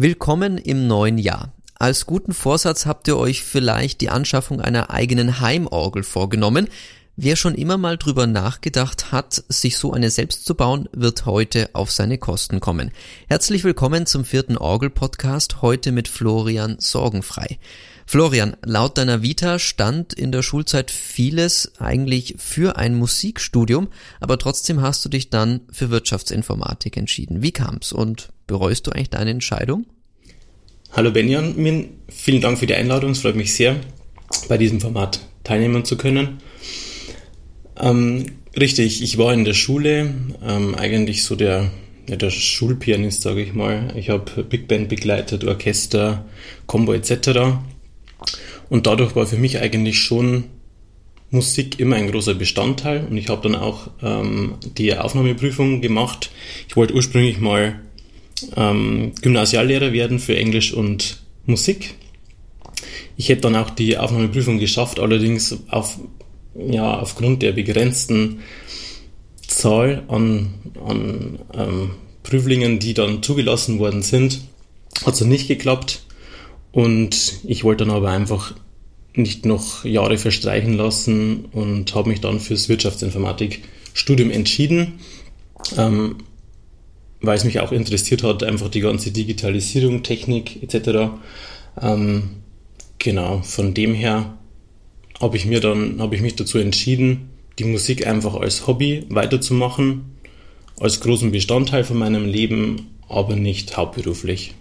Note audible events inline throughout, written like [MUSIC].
Willkommen im neuen Jahr. Als guten Vorsatz habt ihr euch vielleicht die Anschaffung einer eigenen Heimorgel vorgenommen. Wer schon immer mal drüber nachgedacht hat, sich so eine selbst zu bauen, wird heute auf seine Kosten kommen. Herzlich willkommen zum vierten Orgel-Podcast, heute mit Florian Sorgenfrei. Florian, laut deiner Vita stand in der Schulzeit vieles eigentlich für ein Musikstudium, aber trotzdem hast du dich dann für Wirtschaftsinformatik entschieden. Wie kam's und bereust du eigentlich deine Entscheidung? Hallo Benjamin, vielen Dank für die Einladung. Es freut mich sehr, bei diesem Format teilnehmen zu können. Ähm, richtig, ich war in der Schule ähm, eigentlich so der, ja, der Schulpianist, sage ich mal. Ich habe Big Band begleitet, Orchester, Combo etc. Und dadurch war für mich eigentlich schon Musik immer ein großer Bestandteil und ich habe dann auch ähm, die Aufnahmeprüfung gemacht. Ich wollte ursprünglich mal ähm, Gymnasiallehrer werden für Englisch und Musik. Ich hätte dann auch die Aufnahmeprüfung geschafft, allerdings auf, ja, aufgrund der begrenzten Zahl an, an ähm, Prüflingen, die dann zugelassen worden sind, hat es nicht geklappt. Und ich wollte dann aber einfach nicht noch Jahre verstreichen lassen und habe mich dann fürs Wirtschaftsinformatikstudium entschieden. Ähm, weil es mich auch interessiert hat, einfach die ganze Digitalisierung, Technik etc. Ähm, genau, von dem her habe ich mir dann, habe ich mich dazu entschieden, die Musik einfach als Hobby weiterzumachen, als großen Bestandteil von meinem Leben, aber nicht hauptberuflich.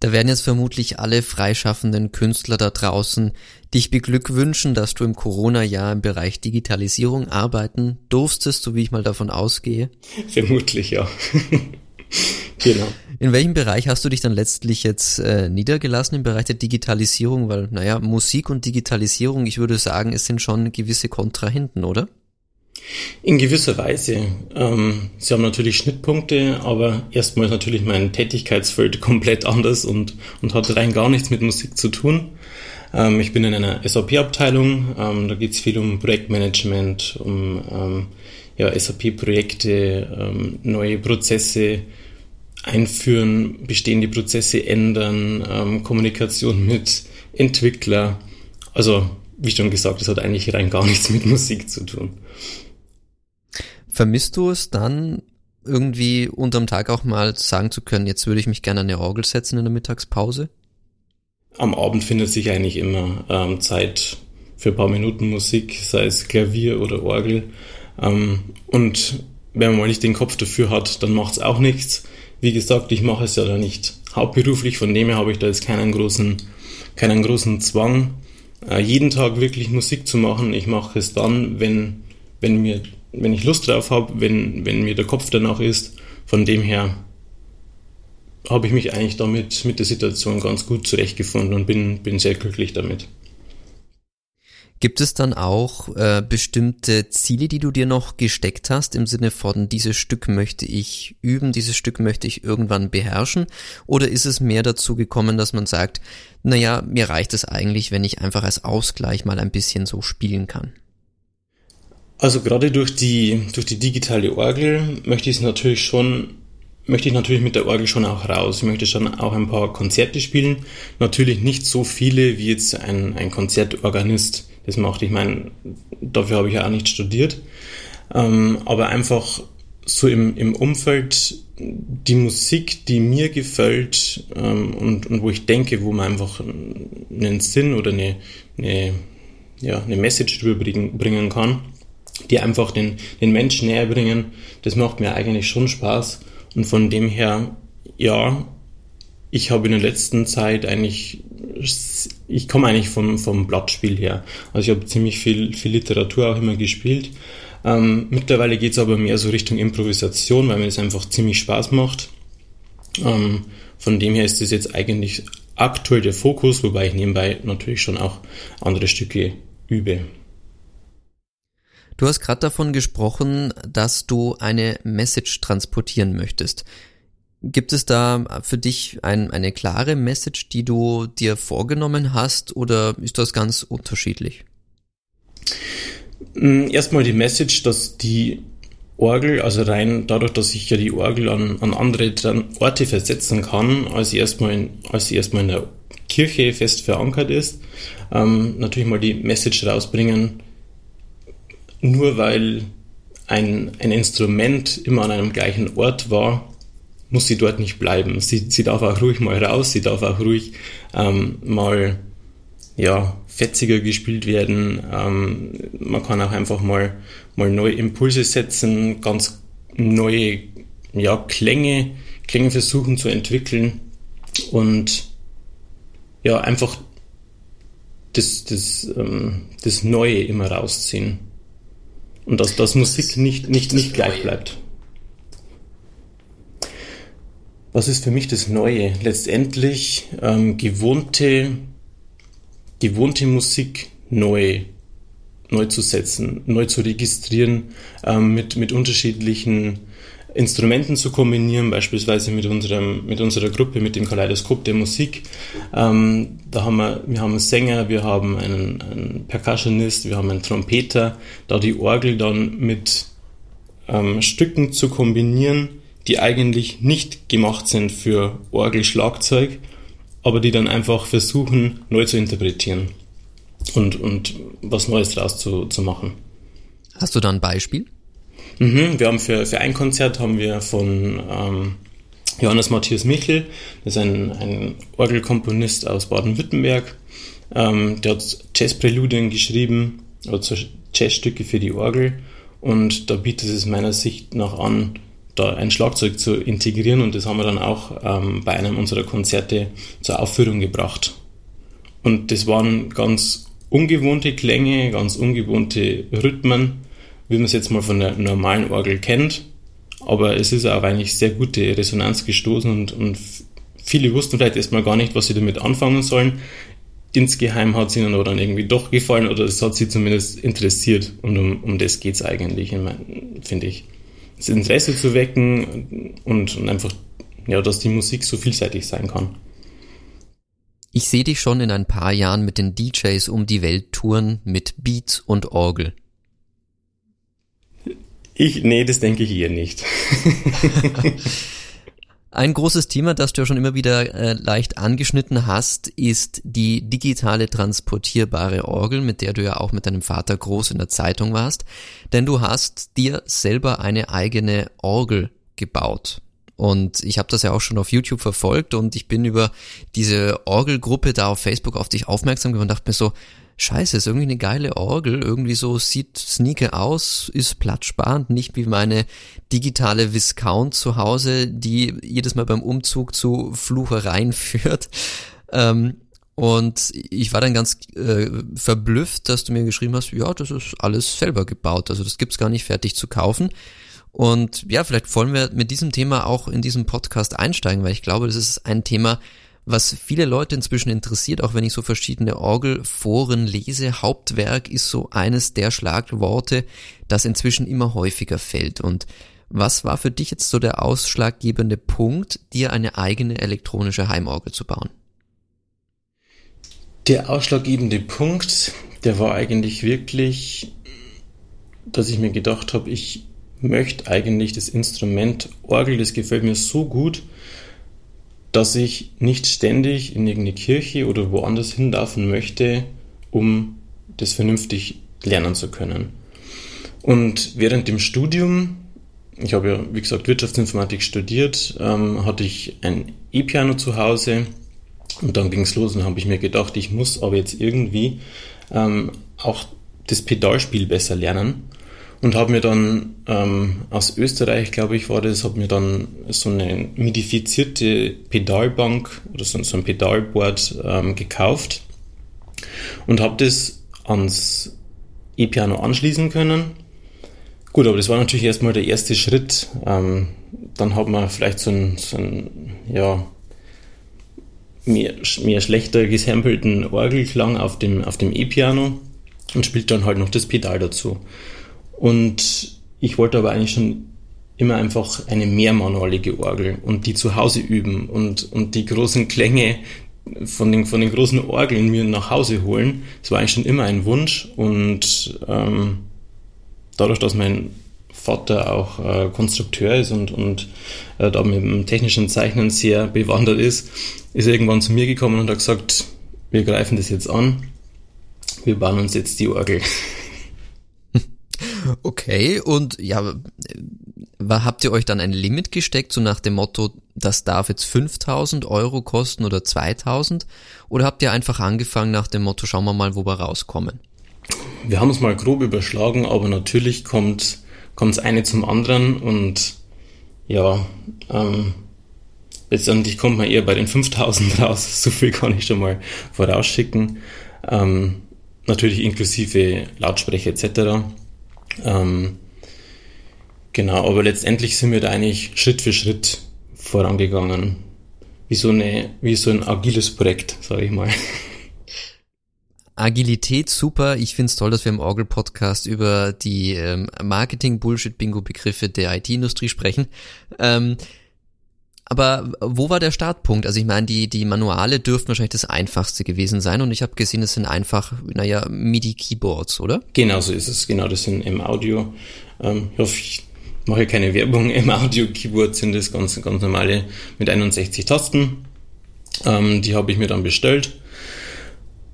Da werden jetzt vermutlich alle freischaffenden Künstler da draußen dich beglückwünschen, dass du im Corona-Jahr im Bereich Digitalisierung arbeiten durftest, so wie ich mal davon ausgehe. Vermutlich, ja. [LAUGHS] genau. In welchem Bereich hast du dich dann letztlich jetzt äh, niedergelassen im Bereich der Digitalisierung? Weil, naja, Musik und Digitalisierung, ich würde sagen, es sind schon gewisse Kontrahenten, oder? In gewisser Weise. Ähm, sie haben natürlich Schnittpunkte, aber erstmal ist natürlich mein Tätigkeitsfeld [LAUGHS] komplett anders und, und hat rein gar nichts mit Musik zu tun. Ähm, ich bin in einer SAP-Abteilung, ähm, da geht es viel um Projektmanagement, um ähm, ja, SAP-Projekte, ähm, neue Prozesse einführen, bestehende Prozesse ändern, ähm, Kommunikation [LAUGHS] mit Entwickler. Also, wie schon gesagt, das hat eigentlich rein gar nichts mit Musik zu tun. Vermisst du es dann irgendwie unterm Tag auch mal sagen zu können, jetzt würde ich mich gerne an eine Orgel setzen in der Mittagspause? Am Abend findet sich eigentlich immer ähm, Zeit für ein paar Minuten Musik, sei es Klavier oder Orgel. Ähm, und wenn man mal nicht den Kopf dafür hat, dann macht es auch nichts. Wie gesagt, ich mache es ja da nicht hauptberuflich, von dem her habe ich da jetzt keinen großen, keinen großen Zwang, äh, jeden Tag wirklich Musik zu machen. Ich mache es dann, wenn, wenn mir wenn ich Lust drauf habe, wenn, wenn mir der Kopf danach ist. Von dem her habe ich mich eigentlich damit mit der Situation ganz gut zurechtgefunden und bin, bin sehr glücklich damit. Gibt es dann auch äh, bestimmte Ziele, die du dir noch gesteckt hast, im Sinne von, dieses Stück möchte ich üben, dieses Stück möchte ich irgendwann beherrschen? Oder ist es mehr dazu gekommen, dass man sagt, naja, mir reicht es eigentlich, wenn ich einfach als Ausgleich mal ein bisschen so spielen kann? Also gerade durch die, durch die digitale Orgel möchte ich natürlich schon, möchte ich natürlich mit der Orgel schon auch raus. Ich möchte schon auch ein paar Konzerte spielen. Natürlich nicht so viele wie jetzt ein, ein Konzertorganist das macht. Ich meine, dafür habe ich ja auch nicht studiert. Ähm, aber einfach so im, im Umfeld die Musik, die mir gefällt ähm, und, und wo ich denke, wo man einfach einen Sinn oder eine, eine, ja, eine Message drüber bringen kann die einfach den, den Menschen näher bringen. Das macht mir eigentlich schon Spaß. Und von dem her, ja, ich habe in der letzten Zeit eigentlich, ich komme eigentlich vom, vom Blattspiel her. Also ich habe ziemlich viel, viel Literatur auch immer gespielt. Ähm, mittlerweile geht es aber mehr so Richtung Improvisation, weil mir das einfach ziemlich Spaß macht. Ähm, von dem her ist das jetzt eigentlich aktuell der Fokus, wobei ich nebenbei natürlich schon auch andere Stücke übe. Du hast gerade davon gesprochen, dass du eine Message transportieren möchtest. Gibt es da für dich ein, eine klare Message, die du dir vorgenommen hast oder ist das ganz unterschiedlich? Mm, erstmal die Message, dass die Orgel, also rein dadurch, dass ich ja die Orgel an, an andere Orte versetzen kann, als sie erstmal in, als sie erstmal in der Kirche fest verankert ist, ähm, natürlich mal die Message rausbringen, nur weil ein, ein Instrument immer an einem gleichen Ort war, muss sie dort nicht bleiben. Sie, sie darf auch ruhig mal raus, sie darf auch ruhig ähm, mal ja, fetziger gespielt werden. Ähm, man kann auch einfach mal, mal neue Impulse setzen, ganz neue ja, Klänge, Klänge versuchen zu entwickeln und ja, einfach das, das, ähm, das Neue immer rausziehen. Und dass, dass Musik nicht, nicht, nicht gleich bleibt. Was ist für mich das Neue? Letztendlich ähm, gewohnte, gewohnte Musik neu, neu zu setzen, neu zu registrieren, ähm, mit, mit unterschiedlichen Instrumenten zu kombinieren, beispielsweise mit unserem, mit unserer Gruppe, mit dem Kaleidoskop der Musik. Ähm, da haben wir, wir haben einen Sänger, wir haben einen, einen Percussionist, wir haben einen Trompeter, da die Orgel dann mit ähm, Stücken zu kombinieren, die eigentlich nicht gemacht sind für Orgelschlagzeug, aber die dann einfach versuchen, neu zu interpretieren und, und was Neues draus zu, zu machen. Hast du da ein Beispiel? Mhm, wir haben für, für ein Konzert haben wir von ähm, Johannes Matthias Michel, das ist ein, ein Orgelkomponist aus Baden-Württemberg, ähm, der hat Jazzpräludien geschrieben, also Jazzstücke für die Orgel. Und da bietet es meiner Sicht nach an, da ein Schlagzeug zu integrieren. Und das haben wir dann auch ähm, bei einem unserer Konzerte zur Aufführung gebracht. Und das waren ganz ungewohnte Klänge, ganz ungewohnte Rhythmen, wie man es jetzt mal von der normalen Orgel kennt. Aber es ist auch eigentlich sehr gute Resonanz gestoßen und, und viele wussten vielleicht erstmal gar nicht, was sie damit anfangen sollen. Insgeheim hat es ihnen aber dann irgendwie doch gefallen oder es hat sie zumindest interessiert und um, um das geht es eigentlich, finde ich das Interesse zu wecken und, und einfach, ja, dass die Musik so vielseitig sein kann. Ich sehe dich schon in ein paar Jahren mit den DJs um die Welt touren mit Beats und Orgel. Ich, nee, das denke ich eher nicht. [LAUGHS] Ein großes Thema, das du ja schon immer wieder äh, leicht angeschnitten hast, ist die digitale transportierbare Orgel, mit der du ja auch mit deinem Vater groß in der Zeitung warst. Denn du hast dir selber eine eigene Orgel gebaut. Und ich habe das ja auch schon auf YouTube verfolgt und ich bin über diese Orgelgruppe da auf Facebook auf dich aufmerksam geworden und dachte mir so, scheiße, ist irgendwie eine geile Orgel, irgendwie so sieht sneaker aus, ist platzsparend, nicht wie meine digitale Viscount zu Hause, die jedes Mal beim Umzug zu Fluchereien [LAUGHS] führt. Ähm, und ich war dann ganz äh, verblüfft, dass du mir geschrieben hast, ja, das ist alles selber gebaut, also das gibt's gar nicht fertig zu kaufen. Und ja, vielleicht wollen wir mit diesem Thema auch in diesem Podcast einsteigen, weil ich glaube, das ist ein Thema, was viele Leute inzwischen interessiert, auch wenn ich so verschiedene Orgelforen lese. Hauptwerk ist so eines der Schlagworte, das inzwischen immer häufiger fällt. Und was war für dich jetzt so der ausschlaggebende Punkt, dir eine eigene elektronische Heimorgel zu bauen? Der ausschlaggebende Punkt, der war eigentlich wirklich, dass ich mir gedacht habe, ich möchte eigentlich das Instrument Orgel, das gefällt mir so gut, dass ich nicht ständig in irgendeine Kirche oder woanders hinlaufen möchte, um das vernünftig lernen zu können. Und während dem Studium, ich habe ja, wie gesagt, Wirtschaftsinformatik studiert, ähm, hatte ich ein E-Piano zu Hause und dann ging es los und habe ich mir gedacht, ich muss aber jetzt irgendwie ähm, auch das Pedalspiel besser lernen und habe mir dann ähm, aus Österreich, glaube ich, war das, habe mir dann so eine modifizierte Pedalbank oder so, so ein Pedalboard ähm, gekauft und habe das ans E-Piano anschließen können. Gut, aber das war natürlich erstmal der erste Schritt. Ähm, dann hat man vielleicht so ein, so ein ja, mehr, mehr schlechter gesampelten Orgelklang auf dem, auf dem E-Piano und spielt dann halt noch das Pedal dazu. Und ich wollte aber eigentlich schon immer einfach eine mehrmanualige Orgel und die zu Hause üben und, und die großen Klänge von den, von den großen Orgeln mir nach Hause holen. Das war eigentlich schon immer ein Wunsch und ähm, dadurch, dass mein Vater auch äh, Konstrukteur ist und, und äh, da mit dem technischen Zeichnen sehr bewandert ist, ist er irgendwann zu mir gekommen und hat gesagt, wir greifen das jetzt an, wir bauen uns jetzt die Orgel. [LAUGHS] Okay, und ja, habt ihr euch dann ein Limit gesteckt, so nach dem Motto, das darf jetzt 5000 Euro kosten oder 2000? Oder habt ihr einfach angefangen nach dem Motto, schauen wir mal, wo wir rauskommen? Wir haben es mal grob überschlagen, aber natürlich kommt kommt das eine zum anderen und ja, ähm, letztendlich kommt man eher bei den 5000 [LAUGHS] raus. So viel kann ich schon mal vorausschicken. Ähm, natürlich inklusive Lautsprecher etc. Ähm, genau, aber letztendlich sind wir da eigentlich Schritt für Schritt vorangegangen. Wie so, eine, wie so ein agiles Projekt, sage ich mal. Agilität super. Ich find's toll, dass wir im Orgel-Podcast über die ähm, Marketing-Bullshit-Bingo-Begriffe der IT-Industrie sprechen. Ähm, aber wo war der Startpunkt? Also ich meine, die, die Manuale dürften wahrscheinlich das einfachste gewesen sein und ich habe gesehen, es sind einfach, naja, MIDI-Keyboards, oder? Genau so ist es, genau, das sind im Audio. Ähm, ich hoffe, ich mache keine Werbung. Im Audio-Keyboard sind das ganz, ganz normale mit 61 Tasten. Ähm, die habe ich mir dann bestellt.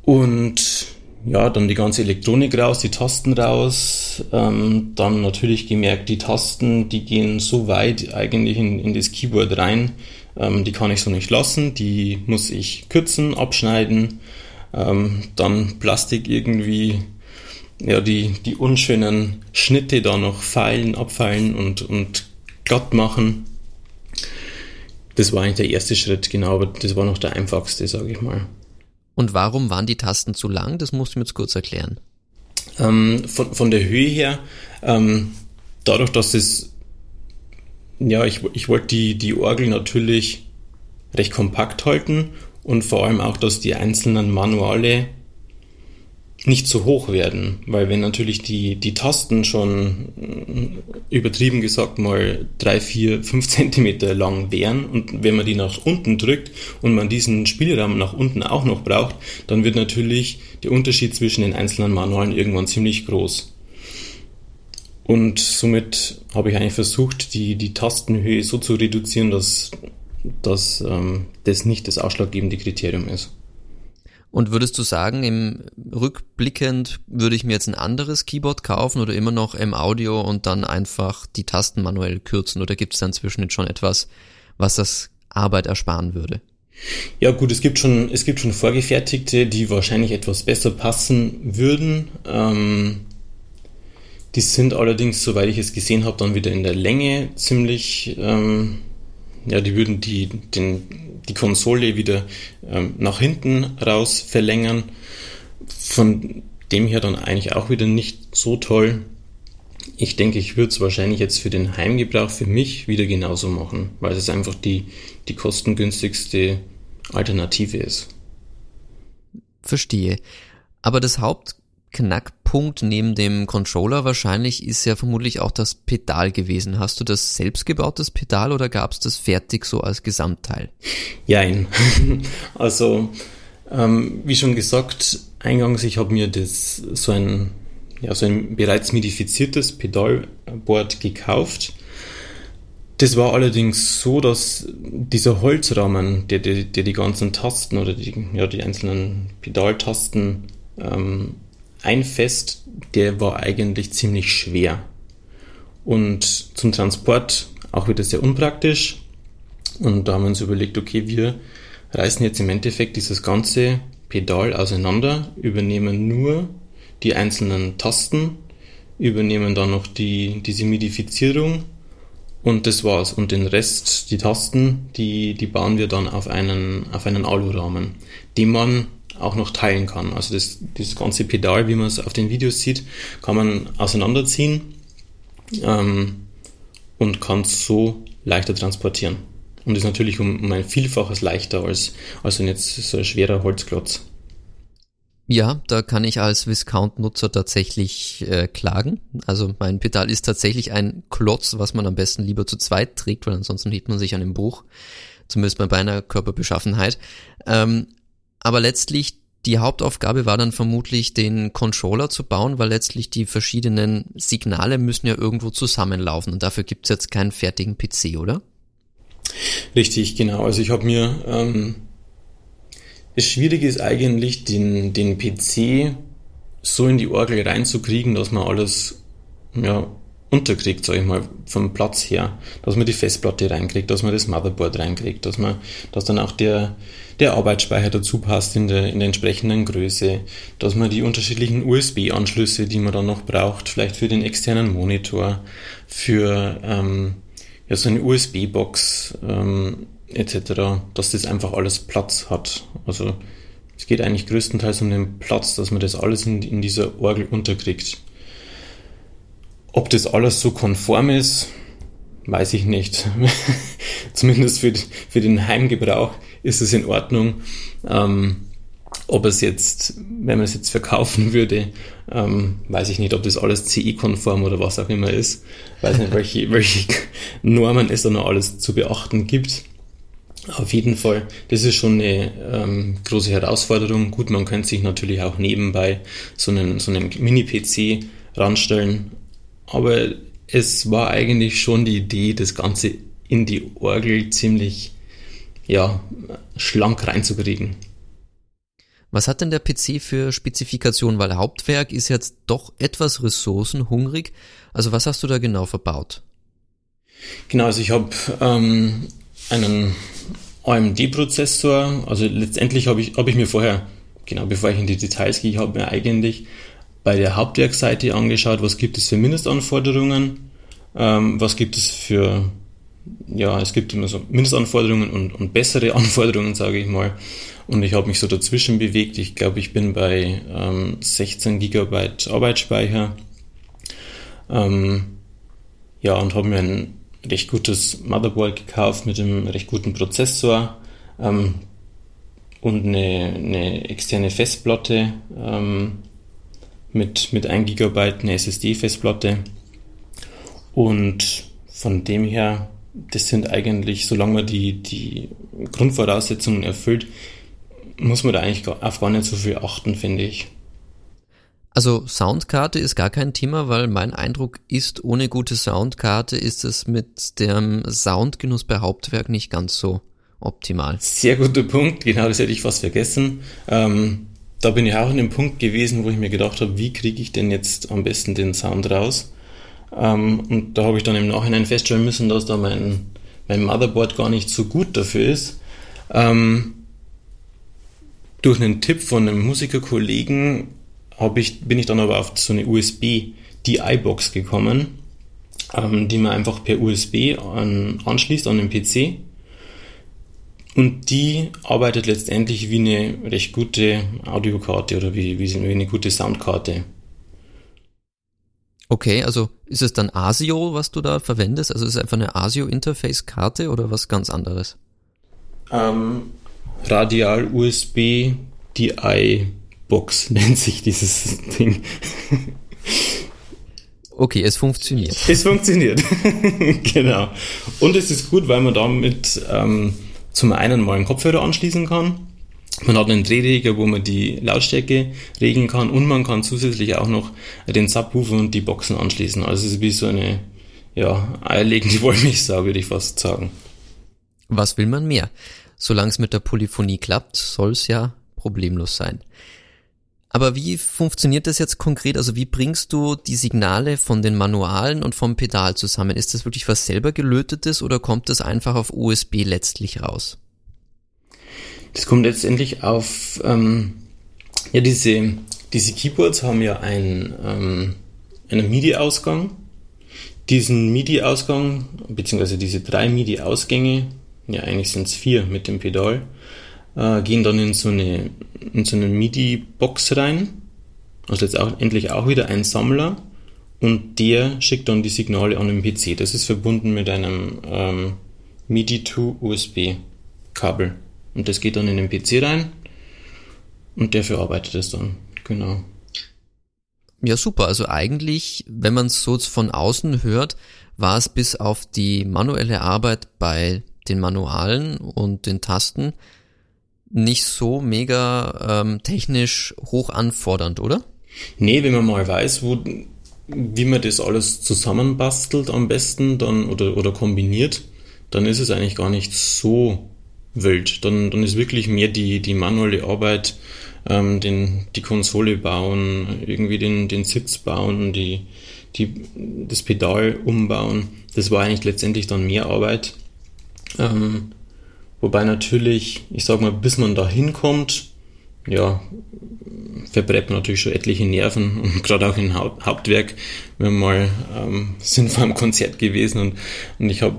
Und ja, dann die ganze Elektronik raus, die Tasten raus. Ähm, dann natürlich gemerkt, die Tasten, die gehen so weit eigentlich in, in das Keyboard rein. Ähm, die kann ich so nicht lassen. Die muss ich kürzen, abschneiden. Ähm, dann Plastik irgendwie, ja, die, die unschönen Schnitte da noch feilen, abfeilen und, und glatt machen. Das war eigentlich der erste Schritt, genau, aber das war noch der einfachste, sage ich mal. Und warum waren die Tasten zu lang? Das musst du mir jetzt kurz erklären. Ähm, von, von der Höhe her, ähm, dadurch, dass es, ja, ich, ich wollte die, die Orgel natürlich recht kompakt halten und vor allem auch, dass die einzelnen Manuale nicht zu hoch werden, weil wenn natürlich die, die Tasten schon äh, übertrieben gesagt mal drei, vier, fünf Zentimeter lang wären und wenn man die nach unten drückt und man diesen Spielraum nach unten auch noch braucht, dann wird natürlich der Unterschied zwischen den einzelnen Manualen irgendwann ziemlich groß. Und somit habe ich eigentlich versucht, die, die Tastenhöhe so zu reduzieren, dass, dass ähm, das nicht das ausschlaggebende Kriterium ist. Und würdest du sagen, im rückblickend würde ich mir jetzt ein anderes Keyboard kaufen oder immer noch im Audio und dann einfach die Tasten manuell kürzen? Oder gibt es dann zwischen jetzt schon etwas, was das Arbeit ersparen würde? Ja gut, es gibt schon, es gibt schon vorgefertigte, die wahrscheinlich etwas besser passen würden. Ähm, die sind allerdings, soweit ich es gesehen habe, dann wieder in der Länge ziemlich, ähm, ja, die würden die, den, die Konsole wieder ähm, nach hinten raus verlängern. Von dem her dann eigentlich auch wieder nicht so toll. Ich denke, ich würde es wahrscheinlich jetzt für den Heimgebrauch für mich wieder genauso machen, weil es einfach die, die kostengünstigste Alternative ist. Verstehe. Aber das Haupt Knackpunkt neben dem Controller wahrscheinlich ist ja vermutlich auch das Pedal gewesen. Hast du das selbst gebautes Pedal oder gab es das fertig so als Gesamtteil? Jein. [LAUGHS] also, ähm, wie schon gesagt, eingangs, ich habe mir das so ein, ja, so ein bereits modifiziertes Pedalboard gekauft. Das war allerdings so, dass dieser Holzrahmen, der, der, der die ganzen Tasten oder die, ja, die einzelnen Pedaltasten ähm, ein Fest, der war eigentlich ziemlich schwer. Und zum Transport auch wieder sehr unpraktisch. Und da haben wir uns überlegt, okay, wir reißen jetzt im Endeffekt dieses ganze Pedal auseinander, übernehmen nur die einzelnen Tasten, übernehmen dann noch die, diese Midifizierung und das war's. Und den Rest, die Tasten, die, die bauen wir dann auf einen, auf einen Alurahmen, den man auch noch teilen kann. Also das, das ganze Pedal, wie man es auf den Videos sieht, kann man auseinanderziehen ähm, und kann es so leichter transportieren. Und ist natürlich um, um ein Vielfaches leichter als, als ein jetzt so ein schwerer Holzklotz. Ja, da kann ich als Viscount-Nutzer tatsächlich äh, klagen. Also mein Pedal ist tatsächlich ein Klotz, was man am besten lieber zu zweit trägt, weil ansonsten hielt man sich an dem Buch. Zumindest bei meiner Körperbeschaffenheit. Ähm, aber letztlich die Hauptaufgabe war dann vermutlich, den Controller zu bauen, weil letztlich die verschiedenen Signale müssen ja irgendwo zusammenlaufen und dafür gibt's jetzt keinen fertigen PC, oder? Richtig, genau. Also ich habe mir ähm, das Schwierige ist eigentlich, den, den PC so in die Orgel reinzukriegen, dass man alles ja, unterkriegt, sag ich mal, vom Platz her. Dass man die Festplatte reinkriegt, dass man das Motherboard reinkriegt, dass man, dass dann auch der, der Arbeitsspeicher dazu passt in der, in der entsprechenden Größe, dass man die unterschiedlichen USB-Anschlüsse, die man dann noch braucht, vielleicht für den externen Monitor, für ähm, ja, so eine USB-Box, ähm, etc., dass das einfach alles Platz hat. Also es geht eigentlich größtenteils um den Platz, dass man das alles in, in dieser Orgel unterkriegt. Ob das alles so konform ist, weiß ich nicht. [LAUGHS] Zumindest für, für den Heimgebrauch ist es in Ordnung. Ähm, ob es jetzt, wenn man es jetzt verkaufen [LAUGHS] würde, ähm, weiß ich nicht, ob das alles CE-konform oder was auch immer ist. Weiß nicht, welche, [LAUGHS] welche Normen es da noch alles zu beachten gibt. Auf jeden Fall, das ist schon eine ähm, große Herausforderung. Gut, man könnte sich natürlich auch nebenbei so einen, so einen Mini-PC ranstellen, aber es war eigentlich schon die Idee, das Ganze in die Orgel ziemlich ja, schlank reinzukriegen. Was hat denn der PC für Spezifikationen? Weil Hauptwerk ist jetzt doch etwas ressourcenhungrig. Also was hast du da genau verbaut? Genau, also ich habe ähm, einen AMD-Prozessor. Also letztendlich habe ich, hab ich mir vorher, genau bevor ich in die Details gehe, habe mir eigentlich bei der Hauptwerkseite angeschaut, was gibt es für Mindestanforderungen, ähm, was gibt es für, ja, es gibt immer so Mindestanforderungen und, und bessere [LAUGHS] Anforderungen, sage ich mal. Und ich habe mich so dazwischen bewegt. Ich glaube, ich bin bei ähm, 16 GB Arbeitsspeicher. Ähm, ja, und habe mir ein recht gutes Motherboard gekauft mit einem recht guten Prozessor ähm, und eine, eine, externe Festplatte ähm, mit, mit 1 GB eine SSD-Festplatte. Und von dem her, das sind eigentlich, solange man die, die Grundvoraussetzungen erfüllt, muss man da eigentlich auf gar nicht so viel achten, finde ich. Also Soundkarte ist gar kein Thema, weil mein Eindruck ist, ohne gute Soundkarte ist es mit dem Soundgenuss bei Hauptwerk nicht ganz so optimal. Sehr guter Punkt, genau das hätte ich fast vergessen. Ähm, da bin ich auch an dem Punkt gewesen, wo ich mir gedacht habe, wie kriege ich denn jetzt am besten den Sound raus? Ähm, und da habe ich dann im Nachhinein feststellen müssen, dass da mein, mein Motherboard gar nicht so gut dafür ist. Ähm, durch einen Tipp von einem Musikerkollegen ich, bin ich dann aber auf so eine USB DI-Box gekommen, ähm, die man einfach per USB an, anschließt an den PC. Und die arbeitet letztendlich wie eine recht gute Audiokarte oder wie, wie eine gute Soundkarte. Okay, also ist es dann ASIO, was du da verwendest? Also ist es einfach eine ASIO-Interface-Karte oder was ganz anderes? Ähm, Radial USB DI Box [LAUGHS] nennt sich dieses Ding. Okay, es funktioniert. Es funktioniert, [LAUGHS] genau. Und es ist gut, weil man damit ähm, zum einen mal einen Kopfhörer anschließen kann. Man hat einen Drehregler, wo man die Lautstärke regeln kann und man kann zusätzlich auch noch den Subwoofer und die Boxen anschließen. Also es ist wie so eine ja, eierlegende [LAUGHS] Wollmilchsau, würde ich fast sagen. Was will man mehr? Solange es mit der Polyphonie klappt, soll es ja problemlos sein. Aber wie funktioniert das jetzt konkret? Also wie bringst du die Signale von den Manualen und vom Pedal zusammen? Ist das wirklich was selber gelötetes oder kommt das einfach auf USB letztlich raus? Das kommt letztendlich auf, ähm, ja, diese, diese Keyboards haben ja ein, ähm, einen MIDI-Ausgang. Diesen MIDI-Ausgang, beziehungsweise diese drei MIDI-Ausgänge, ja eigentlich sind es vier mit dem Pedal, äh, gehen dann in so eine, in so eine MIDI-Box rein. Also jetzt auch endlich auch wieder ein Sammler und der schickt dann die Signale an den PC. Das ist verbunden mit einem ähm, MIDI to USB Kabel. Und das geht dann in den PC rein und der verarbeitet es dann. Genau. Ja, super. Also eigentlich, wenn man es so von außen hört, war es bis auf die manuelle Arbeit bei den Manualen und den Tasten nicht so mega ähm, technisch hoch anfordernd, oder? Nee, wenn man mal weiß, wo, wie man das alles zusammenbastelt am besten dann oder, oder kombiniert, dann ist es eigentlich gar nicht so wild. Dann, dann ist wirklich mehr die, die manuelle Arbeit, ähm, den, die Konsole bauen, irgendwie den, den Sitz bauen, die, die, das Pedal umbauen. Das war eigentlich letztendlich dann mehr Arbeit. Ähm, wobei natürlich, ich sag mal, bis man da hinkommt, ja, verbrennt man natürlich schon etliche Nerven [LAUGHS] und gerade auch im Hauptwerk. Wir mal ähm, [LAUGHS] sind vor einem Konzert gewesen und, und ich habe,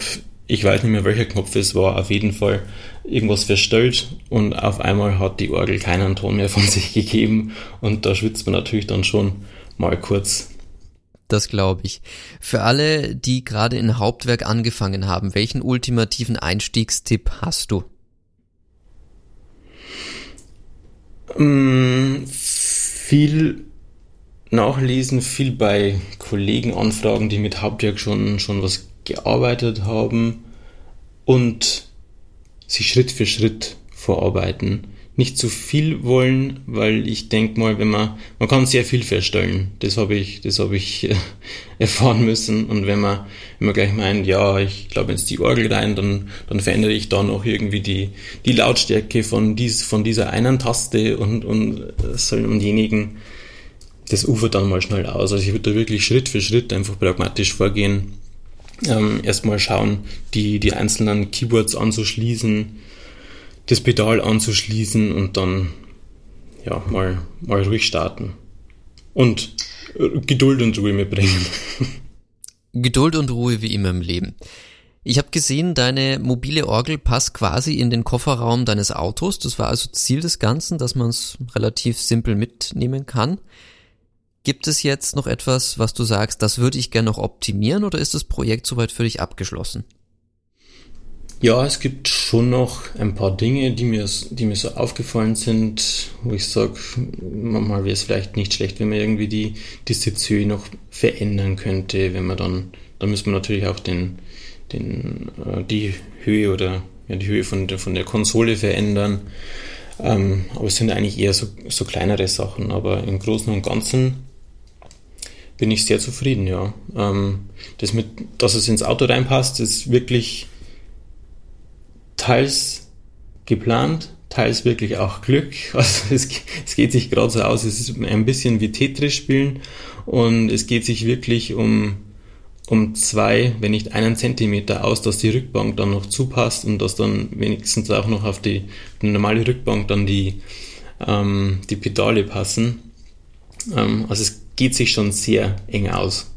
ich weiß nicht mehr welcher Knopf es war, auf jeden Fall irgendwas verstellt und auf einmal hat die Orgel keinen Ton mehr von [LAUGHS] sich gegeben und da schwitzt man natürlich dann schon mal kurz. Das glaube ich. Für alle, die gerade in Hauptwerk angefangen haben, welchen ultimativen Einstiegstipp hast du? Mm, viel nachlesen, viel bei Kollegen anfragen, die mit Hauptwerk schon, schon was gearbeitet haben und sich Schritt für Schritt vorarbeiten nicht zu viel wollen, weil ich denke mal, wenn man, man kann sehr viel feststellen. Das habe ich, das habe ich äh, [LAUGHS] erfahren müssen. Und wenn man, wenn man gleich meint, ja, ich glaube jetzt die Orgel rein, dann, dann verändere ich da noch irgendwie die, die Lautstärke von dies, von dieser einen Taste und, und, und jenigen, das ufert dann mal schnell aus. Also ich würde da wirklich Schritt für Schritt einfach pragmatisch vorgehen. Ähm, erstmal schauen, die, die einzelnen Keywords anzuschließen, das Pedal anzuschließen und dann ja, mal, mal ruhig starten. Und äh, Geduld und Ruhe mitbringen. [LAUGHS] Geduld und Ruhe wie immer im Leben. Ich habe gesehen, deine mobile Orgel passt quasi in den Kofferraum deines Autos. Das war also Ziel des Ganzen, dass man es relativ simpel mitnehmen kann. Gibt es jetzt noch etwas, was du sagst, das würde ich gerne noch optimieren oder ist das Projekt soweit für dich abgeschlossen? Ja, es gibt schon noch ein paar Dinge, die mir, die mir so aufgefallen sind, wo ich sage, manchmal wäre es vielleicht nicht schlecht, wenn man irgendwie die, die Sitzhöhe noch verändern könnte, wenn man dann, dann müsste man natürlich auch den, den, äh, die Höhe oder ja, die Höhe von der, von der Konsole verändern. Ähm, aber es sind eigentlich eher so, so kleinere Sachen. Aber im Großen und Ganzen bin ich sehr zufrieden, ja. Ähm, das mit, dass es ins Auto reinpasst, ist wirklich teils geplant, teils wirklich auch Glück. [LAUGHS] Also es, es geht sich gerade so aus, es ist ein bisschen wie Tetris spielen und es geht sich wirklich um, um zwei, wenn nicht einen Zentimeter aus, dass die Rückbank dann noch zupasst und dass dann wenigstens auch noch auf die, die normale Rückbank dann die, ähm, die Pedale passen. Ähm, also es geht sich schon sehr eng aus.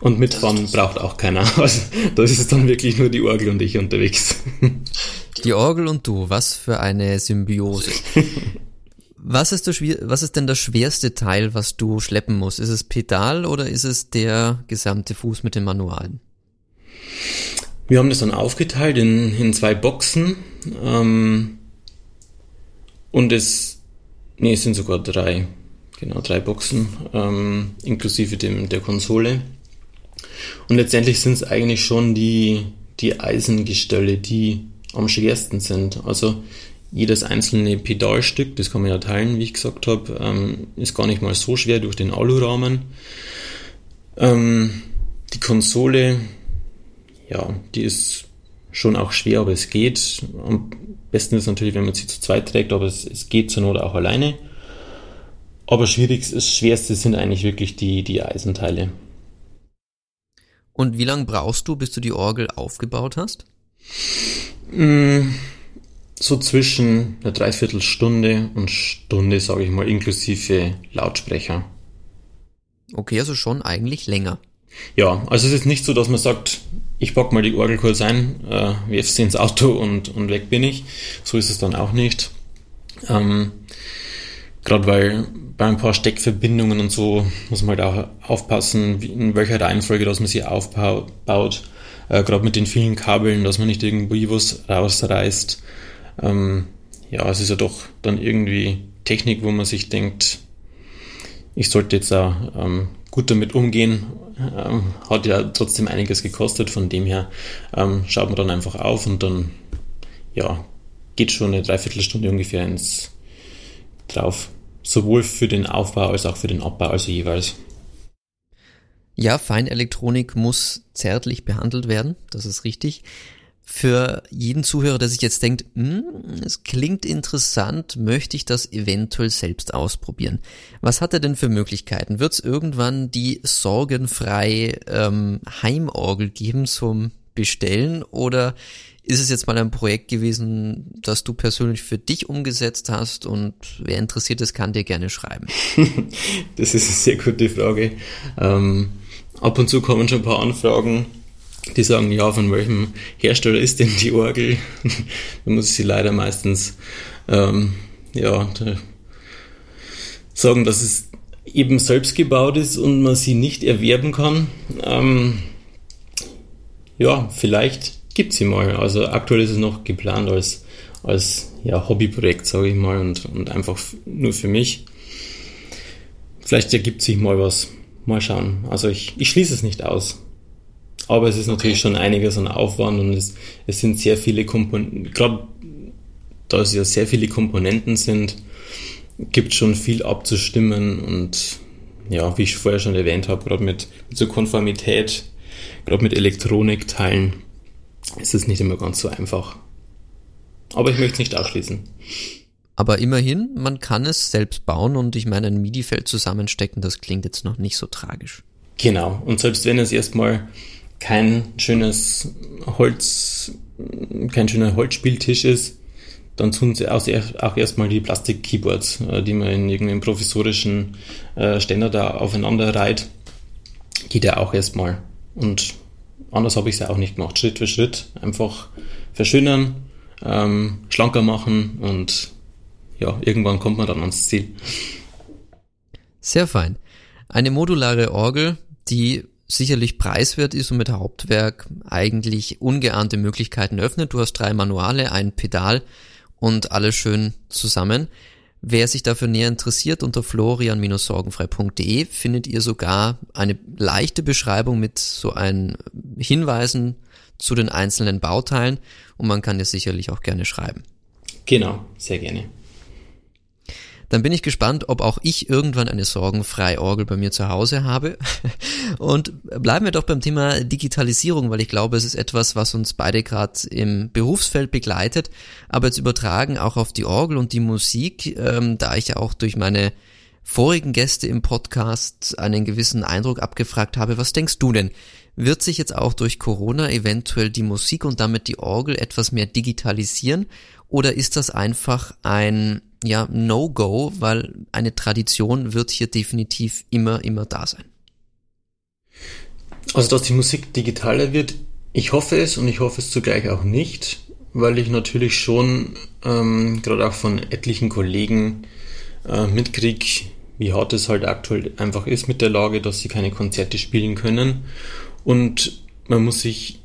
Und mitfahren braucht auch keiner. [LAUGHS] Also, da ist es dann wirklich nur die Orgel und ich unterwegs. [LAUGHS] Die Orgel und du, was für eine Symbiose. Was ist, der, was ist denn das schwerste Teil, was du schleppen musst? Ist es Pedal oder ist es der gesamte Fuß mit den Manualen? Wir haben das dann aufgeteilt in, in zwei Boxen. Ähm, und es, nee, es sind sogar drei. Genau, drei Boxen, ähm, inklusive dem, der Konsole. Und letztendlich sind es eigentlich schon die, die Eisengestelle, die am schwersten sind. Also jedes einzelne Pedalstück, das kann man ja teilen, wie ich gesagt habe, ähm, ist gar nicht mal so schwer durch den Alurahmen. Ähm, die Konsole, ja, die ist schon auch schwer, aber es geht. Am besten ist natürlich, wenn man sie zu zweit trägt, aber es, es geht zur Not auch alleine. Aber schwierig, das Schwerste sind eigentlich wirklich die, die Eisenteile. Und wie lange brauchst du, bis du die Orgel aufgebaut hast? Mm, so zwischen einer Dreiviertelstunde und Stunde, sage ich mal, inklusive Lautsprecher. Okay, also schon eigentlich länger. Ja, also es ist nicht so, dass man sagt, ich pack mal die Orgel kurz ein, äh, wirf sie ins Auto und, und weg bin ich. So ist es dann auch nicht. Ähm, Gerade weil bei ein paar Steckverbindungen und so muss man halt auch aufpassen, in welcher Reihenfolge, dass man sie aufbaut. Äh, Gerade mit den vielen Kabeln, dass man nicht irgendwie was rausreißt. Ähm, ja, es ist ja doch dann irgendwie Technik, wo man sich denkt, ich sollte jetzt auch ähm, gut damit umgehen. Ähm, hat ja trotzdem einiges gekostet, von dem her ähm, schaut man dann einfach auf und dann ja, geht schon eine Dreiviertelstunde ungefähr ins drauf. Sowohl für den Aufbau als auch für den Abbau, also jeweils. Ja, Feinelektronik muss zärtlich behandelt werden, das ist richtig. Für jeden Zuhörer, der sich jetzt denkt, hm, es klingt interessant, möchte ich das eventuell selbst ausprobieren. Was hat er denn für Möglichkeiten? Wird es irgendwann die sorgenfrei ähm, Heimorgel geben zum Bestellen oder ist es jetzt mal ein Projekt gewesen, das du persönlich für dich umgesetzt hast und wer interessiert ist, kann dir gerne schreiben? [LAUGHS] das ist eine sehr gute Frage. Ähm, ab und zu kommen schon ein paar Anfragen, die sagen, ja, von welchem Hersteller ist denn die Orgel? [LAUGHS] da muss ich sie leider meistens ähm, ja, sagen, dass es eben selbst gebaut ist und man sie nicht erwerben kann. Ähm, ja, vielleicht gibt sie mal. Also aktuell ist es noch geplant als, als ja, Hobbyprojekt, sage ich mal, und, und einfach nur für mich. Vielleicht ergibt sich mal was. Mal schauen. Also ich, ich schließe es nicht aus. Aber es ist natürlich okay. schon einiges an Aufwand und es, es sind sehr viele Komponenten, gerade da es ja sehr viele Komponenten sind, gibt schon viel abzustimmen und ja, wie ich vorher schon erwähnt habe, gerade mit, mit so Konformität, gerade mit Elektronikteilen, ist es nicht immer ganz so einfach. Aber ich möchte es nicht ausschließen. Aber immerhin, man kann es selbst bauen und ich meine, ein MIDI-Feld zusammenstecken, das klingt jetzt noch nicht so tragisch. Genau. Und selbst wenn es erstmal kein schönes Holz, kein schöner Holzspieltisch ist, dann tun sie auch, auch erstmal die Plastik-Keyboards, äh, die man in irgendeinem provisorischen äh, Ständer da aufeinander reiht. Geht ja auch erstmal. Und anders habe ich es ja auch nicht gemacht. Schritt für Schritt einfach verschönern, ähm, schlanker machen und ja, irgendwann kommt man dann ans Ziel. Sehr fein. Eine modulare Orgel, die sicherlich preiswert ist und mit Hauptwerk eigentlich ungeahnte Möglichkeiten öffnet. Du hast drei Manuale, ein Pedal und alles schön zusammen. Wer sich dafür näher interessiert, unter florian-sorgenfrei.de findet ihr sogar eine leichte Beschreibung mit so ein Hinweisen zu den einzelnen Bauteilen und man kann dir sicherlich auch gerne schreiben. Genau, sehr gerne. Dann bin ich gespannt, ob auch ich irgendwann eine sorgenfreie Orgel bei mir zu Hause habe. [LAUGHS] Und bleiben wir doch beim Thema Digitalisierung, weil ich glaube, es ist etwas, was uns beide gerade im Berufsfeld begleitet, aber jetzt übertragen auch auf die Orgel und die Musik, ähm, da ich ja auch durch meine vorigen Gäste im Podcast einen gewissen Eindruck abgefragt habe. Was denkst du denn? Wird sich jetzt auch durch Corona eventuell die Musik und damit die Orgel etwas mehr digitalisieren? Oder ist das einfach ein ja, No-Go, weil eine Tradition wird hier definitiv immer, immer da sein. Also, dass die Musik digitaler wird, ich hoffe es und ich hoffe es zugleich auch nicht, weil ich natürlich schon ähm, gerade auch von etlichen Kollegen äh, mitkriege, wie hart es halt aktuell einfach ist mit der Lage, dass sie keine Konzerte spielen können. Und man muss sich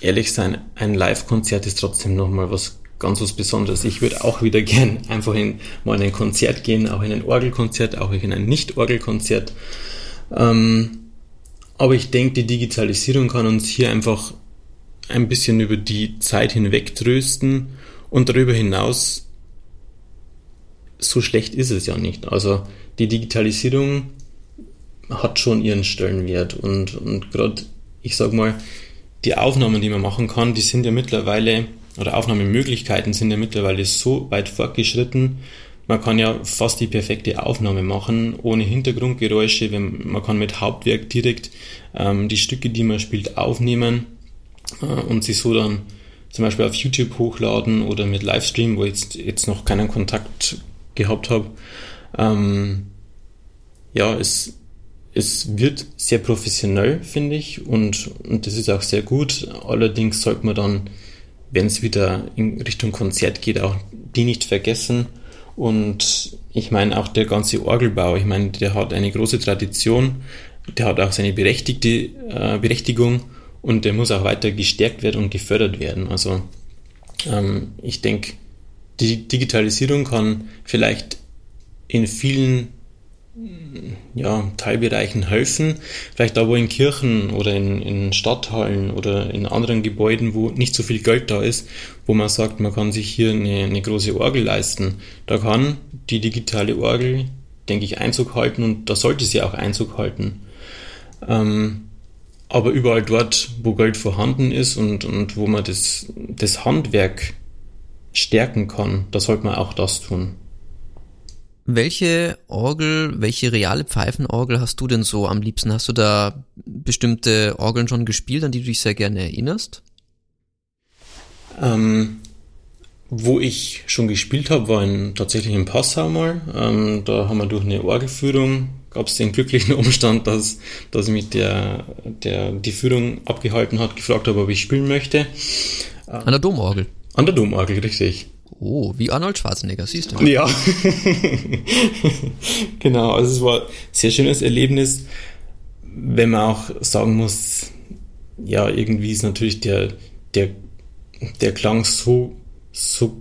ehrlich sein, ein Live-Konzert ist trotzdem nochmal was ganz was Besonderes. Ich würde auch wieder [LAUGHS] gern einfach in mal in ein Konzert gehen, auch in ein Orgelkonzert, auch in ein Nicht-Orgelkonzert. Ähm, aber ich denke, die Digitalisierung kann uns hier einfach ein bisschen über die Zeit hinweg trösten und darüber hinaus so schlecht ist es ja nicht. Also die Digitalisierung hat schon ihren Stellenwert und, und gerade, ich sag mal, die Aufnahmen, die man machen kann, die sind ja mittlerweile oder Aufnahmemöglichkeiten sind ja mittlerweile so weit fortgeschritten. Man kann ja fast die perfekte Aufnahme machen, ohne Hintergrundgeräusche. Man kann mit Hauptwerk direkt ähm, die Stücke, die man spielt, aufnehmen äh, und sie so dann zum Beispiel auf YouTube hochladen oder mit Livestream, wo ich jetzt, jetzt noch keinen Kontakt gehabt habe. Ähm, ja, es, es wird sehr professionell, finde ich, und, und das ist auch sehr gut. Allerdings sollte man dann wenn es wieder in Richtung Konzert geht, auch die nicht vergessen. Und ich meine auch der ganze Orgelbau, ich meine, der hat eine große Tradition, der hat auch seine berechtigte äh, Berechtigung und der muss auch weiter gestärkt werden und gefördert werden. Also ähm, ich denke, die Digitalisierung kann vielleicht in vielen ja, Teilbereichen helfen. Vielleicht da, wo in Kirchen oder in, in Stadthallen oder in anderen Gebäuden, wo nicht so viel Geld da ist, wo man sagt, man kann sich hier eine, eine große Orgel leisten. Da kann die digitale Orgel, denke ich, Einzug halten und da sollte sie auch Einzug halten. Ähm, aber überall dort, wo Geld vorhanden ist und, und wo man das, das Handwerk stärken kann, da sollte man auch das tun. Welche Orgel, welche reale Pfeifenorgel hast du denn so am liebsten? Hast du da bestimmte Orgeln schon gespielt, an die du dich sehr gerne erinnerst? Ähm, wo ich schon gespielt habe, war in, tatsächlich in Passau mal. Ähm, da haben wir durch eine Orgelführung, gab es den glücklichen [LAUGHS] Umstand, dass, dass mich der, der die Führung abgehalten hat, gefragt habe, ob ich spielen möchte. An der Domorgel? An der Domorgel, richtig. Oh, wie Arnold Schwarzenegger, siehst du? Ja. [LAUGHS] genau, also es war ein sehr schönes Erlebnis, wenn man auch sagen muss, ja, irgendwie ist natürlich der, der, der Klang so, so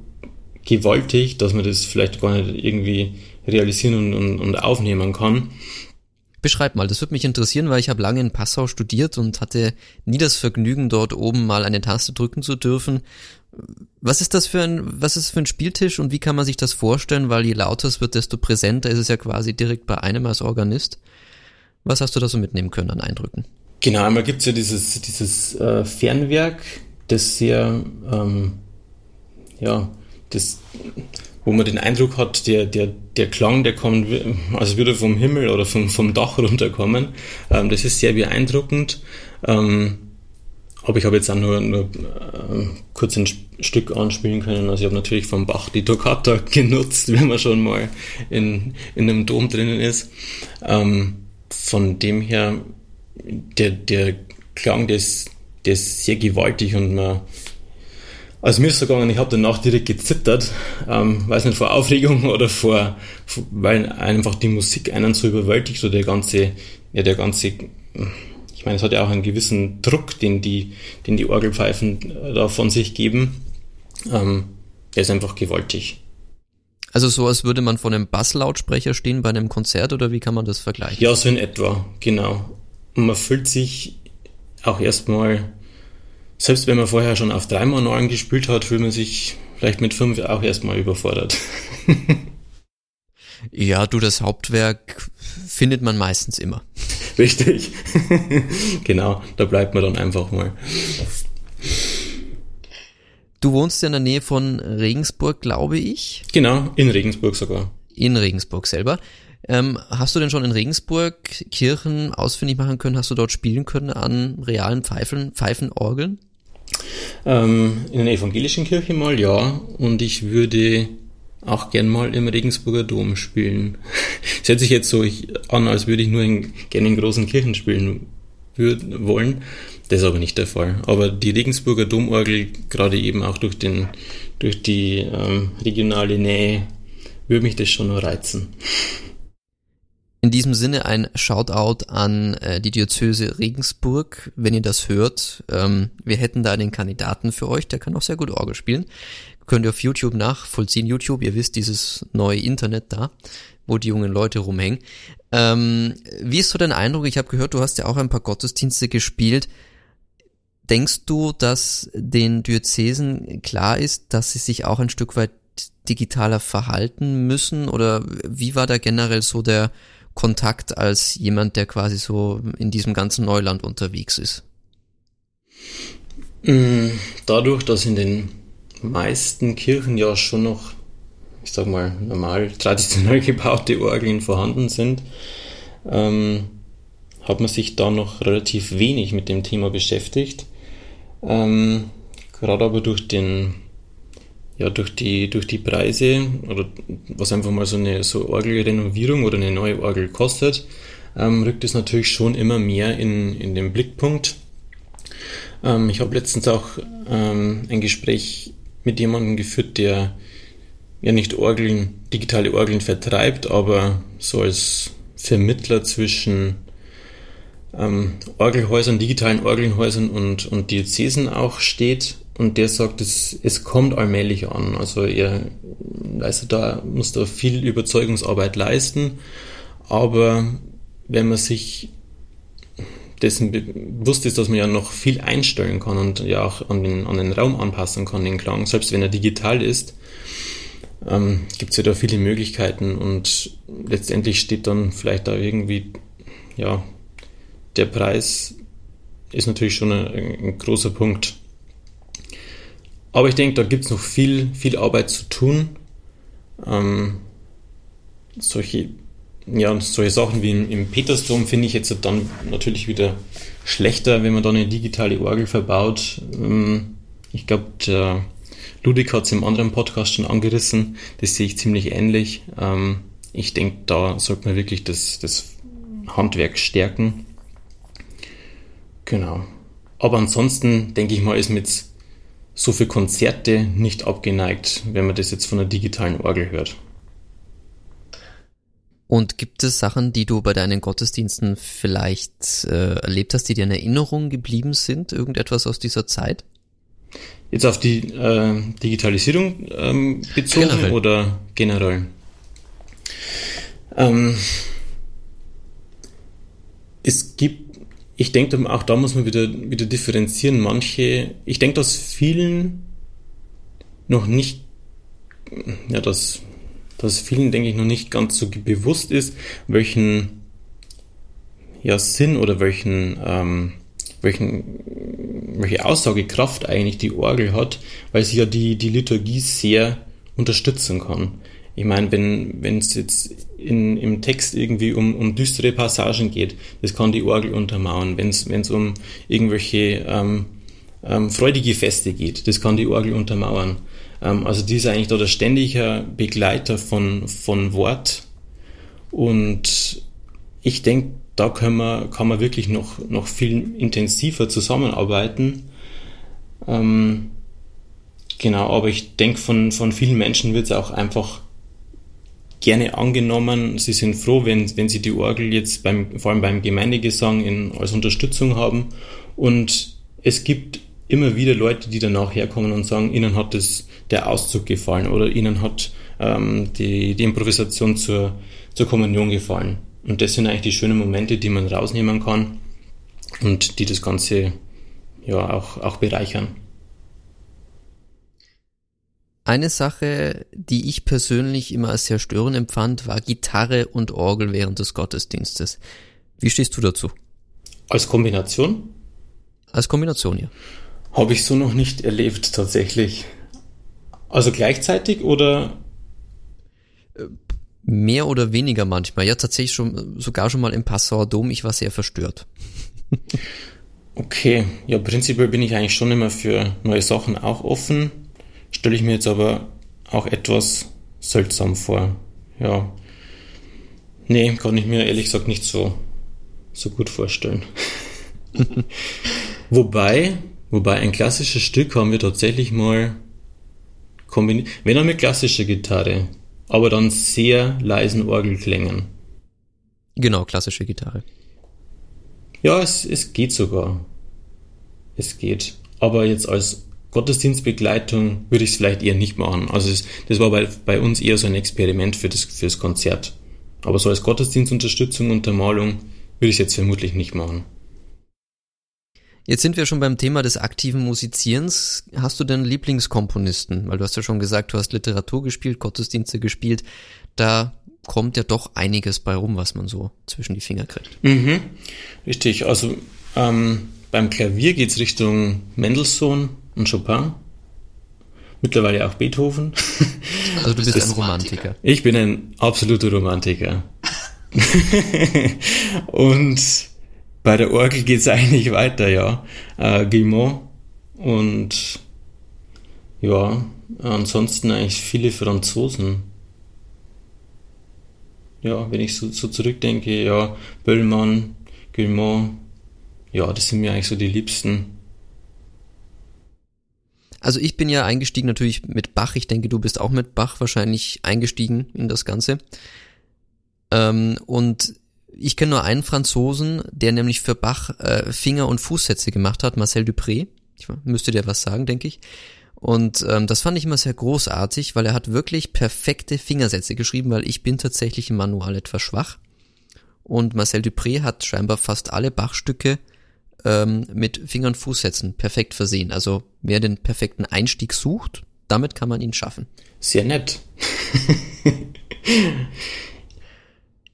gewaltig, dass man das vielleicht gar nicht irgendwie realisieren und, und, und aufnehmen kann. Beschreib mal, das würde mich interessieren, weil ich habe lange in Passau studiert und hatte nie das Vergnügen, dort oben mal eine Taste drücken zu dürfen. Was ist das für ein, was ist für ein Spieltisch und wie kann man sich das vorstellen? Weil je lauter es wird, desto präsenter ist es ja quasi direkt bei einem als Organist. Was hast du da so mitnehmen können an Eindrücken? Genau, einmal gibt's ja dieses, dieses äh, Fernwerk, das sehr, ähm, ja, das wo man den Eindruck hat, der, der, der Klang, der kommt, also würde vom Himmel oder vom, vom Dach runterkommen. Ähm, das ist sehr beeindruckend. Ähm, aber ich habe jetzt auch nur, nur äh, kurz ein Stück anspielen können. Also ich habe natürlich vom Bach die Toccata [LAUGHS] genutzt, wenn man schon mal in, in einem Dom drinnen ist. Ähm, von dem her, der, der Klang, der ist, der ist sehr gewaltig und man, also mir ist so gegangen, ich habe danach direkt gezittert, ähm, weiß nicht, vor Aufregung [LAUGHS] oder vor, weil einfach die Musik einen so überwältigt, so der ganze, ja, der ganze, ich meine, es hat ja auch einen gewissen Druck, den die, den die Orgelpfeifen äh, da von sich geben. Ähm, der ist einfach gewaltig. Also so, als würde man vor einem Basslautsprecher stehen bei einem Konzert oder wie kann man das vergleichen? Ja, so in etwa, genau. Und man fühlt sich auch erstmal selbst wenn man vorher schon auf dreimal neun gespielt hat, fühlt man sich vielleicht mit fünf auch erstmal überfordert. [LAUGHS] ja, du, das Hauptwerk findet man meistens immer. Richtig. [LAUGHS] genau, da bleibt man dann einfach mal. Du wohnst ja in der Nähe von Regensburg, glaube ich. Genau, in Regensburg sogar. In Regensburg selber. Ähm, hast du denn schon in Regensburg Kirchen ausfindig machen können? Hast du dort spielen können an realen Pfeifen, Pfeifenorgeln? Ähm, in einer evangelischen Kirche mal, ja. Und ich würde auch gern mal im Regensburger Dom spielen. Es hört sich jetzt so an, als würde ich nur in, gerne in großen Kirchen spielen würd, wollen. Das ist aber nicht der Fall. Aber die Regensburger Domorgel, gerade eben auch durch, den, durch die ähm, regionale Nähe, würde mich das schon nur reizen. In diesem Sinne ein Shoutout an äh, die Diözese Regensburg, wenn ihr das hört. Ähm, wir hätten da einen Kandidaten für euch, der kann auch sehr gut Orgel spielen. Könnt ihr auf YouTube nachvollziehen. YouTube, ihr wisst, dieses neue Internet da, wo die jungen Leute rumhängen. Ähm, wie ist so dein Eindruck? Ich habe gehört, du hast ja auch ein paar Gottesdienste gespielt. Denkst du, dass den Diözesen klar ist, dass sie sich auch ein Stück weit digitaler verhalten müssen? Oder wie war da generell so der Kontakt als jemand, der quasi so in diesem ganzen Neuland unterwegs ist? Mm, dadurch, dass in den meisten Kirchen ja schon noch, ich sag mal, normal traditionell [LAUGHS] gebaute Orgeln vorhanden sind, ähm, hat man sich da noch relativ wenig mit dem Thema beschäftigt. Ähm, gerade aber durch den ja, durch die, durch die Preise oder was einfach mal so eine so Orgelrenovierung oder eine neue Orgel kostet, ähm, rückt es natürlich schon immer mehr in, in den Blickpunkt. Ähm, ich habe letztens auch ähm, ein Gespräch mit jemandem geführt, der ja nicht Orgeln, digitale Orgeln vertreibt, aber so als Vermittler zwischen ähm, Orgelhäusern, digitalen Orgelhäusern und, und Diözesen auch steht und der sagt, es, es kommt allmählich an. Also er also da muss da viel Überzeugungsarbeit leisten, aber wenn man sich dessen bewusst ist, dass man ja noch viel einstellen kann und ja auch an den, an den Raum anpassen kann, den Klang, selbst wenn er digital ist, ähm, gibt es ja da viele Möglichkeiten und letztendlich steht dann vielleicht da irgendwie, ja, der Preis ist natürlich schon ein, ein großer Punkt. Aber ich denke, da gibt es noch viel, viel Arbeit zu tun. Ähm, solche ja, solche Sachen wie im, Petersdom finde ich jetzt dann natürlich wieder schlechter, wenn man da eine digitale Orgel verbaut. Ähm, ich glaube, Ludwig hat es im anderen Podcast schon angerissen. Das sehe ich ziemlich ähnlich. Ähm, ich denke, da sollte man wirklich das, das Handwerk stärken. Genau. Aber ansonsten denke ich mal, ist mit so für Konzerte nicht abgeneigt, wenn man das jetzt von einer digitalen Orgel hört. Und gibt es Sachen, die du bei deinen Gottesdiensten vielleicht äh, erlebt hast, die dir in Erinnerung geblieben sind? Irgendetwas aus dieser Zeit? Jetzt auf die äh, Digitalisierung ähm, bezogen generell. oder generell? Ähm, es gibt, ich denke, auch da muss man wieder, wieder differenzieren. Manche, ich denke, dass vielen noch nicht, ja, das dass vielen, denke ich, noch nicht ganz so bewusst ist, welchen ja, Sinn oder welchen, ähm, welchen, welche Aussagekraft eigentlich die Orgel hat, weil sie ja die, die Liturgie sehr unterstützen kann. Ich meine, wenn es jetzt in, im Text irgendwie um, um düstere Passagen geht, das kann die Orgel untermauern. Wenn es um irgendwelche ähm, ähm, freudige Feste geht, das kann die Orgel untermauern. Ähm, also die ist eigentlich da der ständige Begleiter von, von Wort. Und ich denke, da kann man, kann man wirklich noch, noch viel intensiver zusammenarbeiten. Ähm, genau, aber ich denke, von, von vielen Menschen wird es auch einfach gerne angenommen. Sie sind froh, wenn, wenn sie die Orgel jetzt beim, vor allem beim Gemeindegesang in, als Unterstützung haben. Und es gibt immer wieder Leute, die danach herkommen und sagen, ihnen hat das, der Auszug gefallen oder ihnen hat ähm, die, die Improvisation zur, zur Kommunion gefallen. Und das sind eigentlich die schönen Momente, die man rausnehmen kann und die das Ganze ja auch, auch bereichern. Eine Sache, die ich persönlich immer als sehr störend empfand, war Gitarre und Orgel während des Gottesdienstes. Wie stehst du dazu? Als Kombination? Als Kombination, ja. Habe ich so noch nicht erlebt, tatsächlich. Also gleichzeitig oder? Mehr oder weniger manchmal. Ja, tatsächlich schon, sogar schon mal im Passauer Dom. Ich war sehr verstört. okay, ja, prinzipiell bin ich eigentlich schon immer für neue Sachen auch offen. Stelle ich mir jetzt aber auch etwas seltsam vor. Ja. Nee, kann ich mir ehrlich gesagt nicht so, so gut vorstellen. [LAUGHS] Wobei, Wobei ein klassisches Stück haben wir tatsächlich mal kombiniert, wenn auch mit klassischer Gitarre, aber dann sehr leisen Orgelklängen. Genau, klassische Gitarre. Ja, es, es geht sogar. Es geht. Aber jetzt als Gottesdienstbegleitung würde ich es vielleicht eher nicht machen. Also es, das war bei, bei uns eher so ein Experiment für das, für das Konzert. Aber so als Gottesdienstunterstützung, Untermalung würde ich es jetzt vermutlich nicht machen. Jetzt sind wir schon beim Thema des aktiven Musizierens. Hast du denn Lieblingskomponisten? Weil du hast ja schon gesagt, du hast Literatur gespielt, Gottesdienste gespielt. Da kommt ja doch einiges bei rum, was man so zwischen die Finger kriegt. Mhm. Richtig, also ähm, beim Klavier geht's Richtung Mendelssohn und Chopin. Mittlerweile auch Beethoven. [LAUGHS] Also du bist das ein Romantiker. Ich bin ein absoluter Romantiker. [LAUGHS] und bei der Orgel geht's [LAUGHS] eigentlich weiter, ja. Äh, Guillemot und ja, ansonsten eigentlich viele Franzosen. Ja, wenn ich so, so zurückdenke, ja, Böllmann, Guillemot, ja, das sind mir eigentlich so die liebsten. Also ich bin ja eingestiegen natürlich mit Bach. Ich denke, du bist auch mit Bach wahrscheinlich eingestiegen in das Ganze. Ähm, und ich kenne nur einen Franzosen, der nämlich für Bach äh, Finger- und Fußsätze gemacht hat, Marcel Dupré. Ich müsste dir was sagen, denke ich. Und ähm, das fand ich immer sehr großartig, weil er hat wirklich perfekte Fingersätze geschrieben, weil ich bin tatsächlich im Manual etwas schwach. und Marcel Dupré hat scheinbar fast alle Bachstücke ähm, mit Finger- und Fußsätzen perfekt versehen. Also wer den perfekten Einstieg sucht, damit kann man ihn schaffen. Sehr nett. [LAUGHS]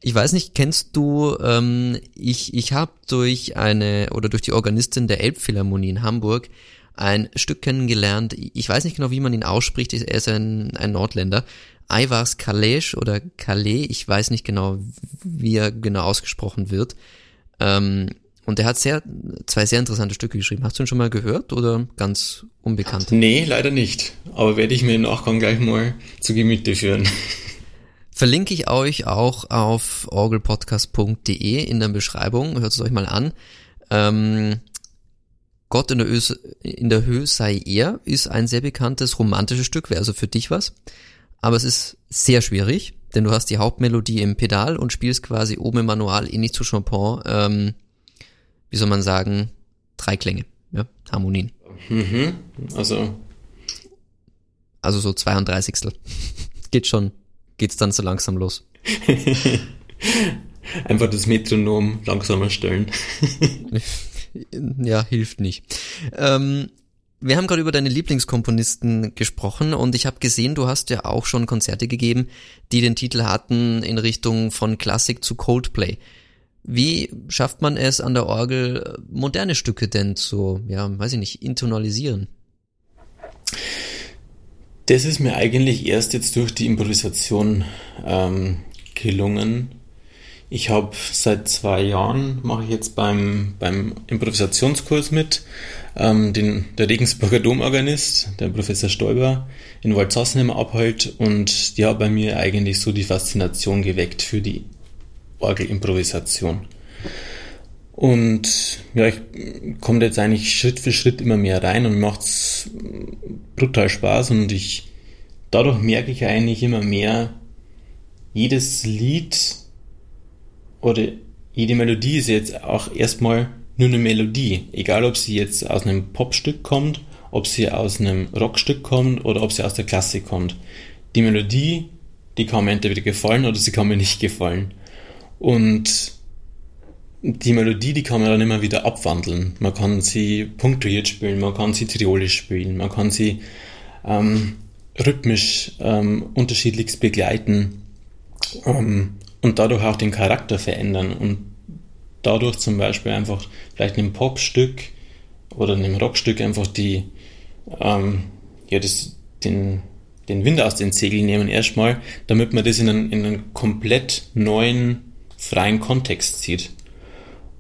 ich weiß nicht, kennst du, ähm, ich, ich habe durch eine oder durch die Organistin der Elbphilharmonie in Hamburg ein Stück kennengelernt. Ich weiß nicht genau, wie man ihn ausspricht. Er ist ein, ein Nordländer. Aivars Kalesch oder Calais. Ich weiß nicht genau, wie er genau ausgesprochen wird. Ähm, und er hat sehr, zwei sehr interessante Stücke geschrieben. Hast du ihn schon mal gehört oder ganz unbekannt? Nee, leider nicht. Aber werde ich mir im Nachgang gleich mal zu Gemüte führen. Verlinke ich euch auch auf orgelpodcast.de in der Beschreibung. Hört es euch mal an. Ähm, Gott in der, Ö in der Höhe sei er ist ein sehr bekanntes romantisches Stück, wäre also für dich was. Aber es ist sehr schwierig, denn du hast die Hauptmelodie im Pedal und spielst quasi oben im Manual ähnlich zu Chopin ähm, wie soll man sagen, drei Klänge, ja, Harmonien. Mhm, also. Also so 32. [LAUGHS] Geht schon, geht's dann so langsam los. [LAUGHS] Einfach das Metronom langsamer stellen. [LAUGHS] ja, hilft nicht. Ähm, wir haben gerade über deine Lieblingskomponisten gesprochen und ich habe gesehen, du hast ja auch schon Konzerte gegeben, die den Titel hatten in Richtung von Klassik zu Coldplay. Wie schafft man es an der Orgel, moderne Stücke denn zu, ja, weiß ich nicht, intonalisieren? Das ist mir eigentlich erst jetzt durch die Improvisation ähm, gelungen. Ich habe seit zwei Jahren, mache ich jetzt beim, beim Improvisationskurs mit, ähm, den, der Regensburger Domorganist, der Professor Stoiber, in Waldsassenheim abhält und der hat bei mir eigentlich so die Faszination geweckt für die Orgelimprovisation. Und ja, ich komme jetzt eigentlich Schritt für Schritt immer mehr rein und macht's brutal Spaß und ich dadurch merke ich eigentlich immer mehr, jedes Lied oder jede Melodie ist jetzt auch erstmal nur eine Melodie, egal ob sie jetzt aus einem Popstück kommt, ob sie aus einem Rockstück kommt oder ob sie aus der Klassik kommt. Die Melodie, die kann mir entweder gefallen oder sie kann mir nicht gefallen. Und die Melodie, die kann man dann immer wieder abwandeln. Man kann sie punktuiert spielen, man kann sie triolisch spielen, man kann sie ähm, rhythmisch ähm, unterschiedlichst begleiten ähm, und dadurch auch den Charakter verändern und dadurch zum Beispiel einfach vielleicht einem Popstück oder einem Rockstück einfach die ähm, ja das den den Wind aus den Segeln nehmen erstmal, damit man das in einen, in einen komplett neuen freien Kontext zieht.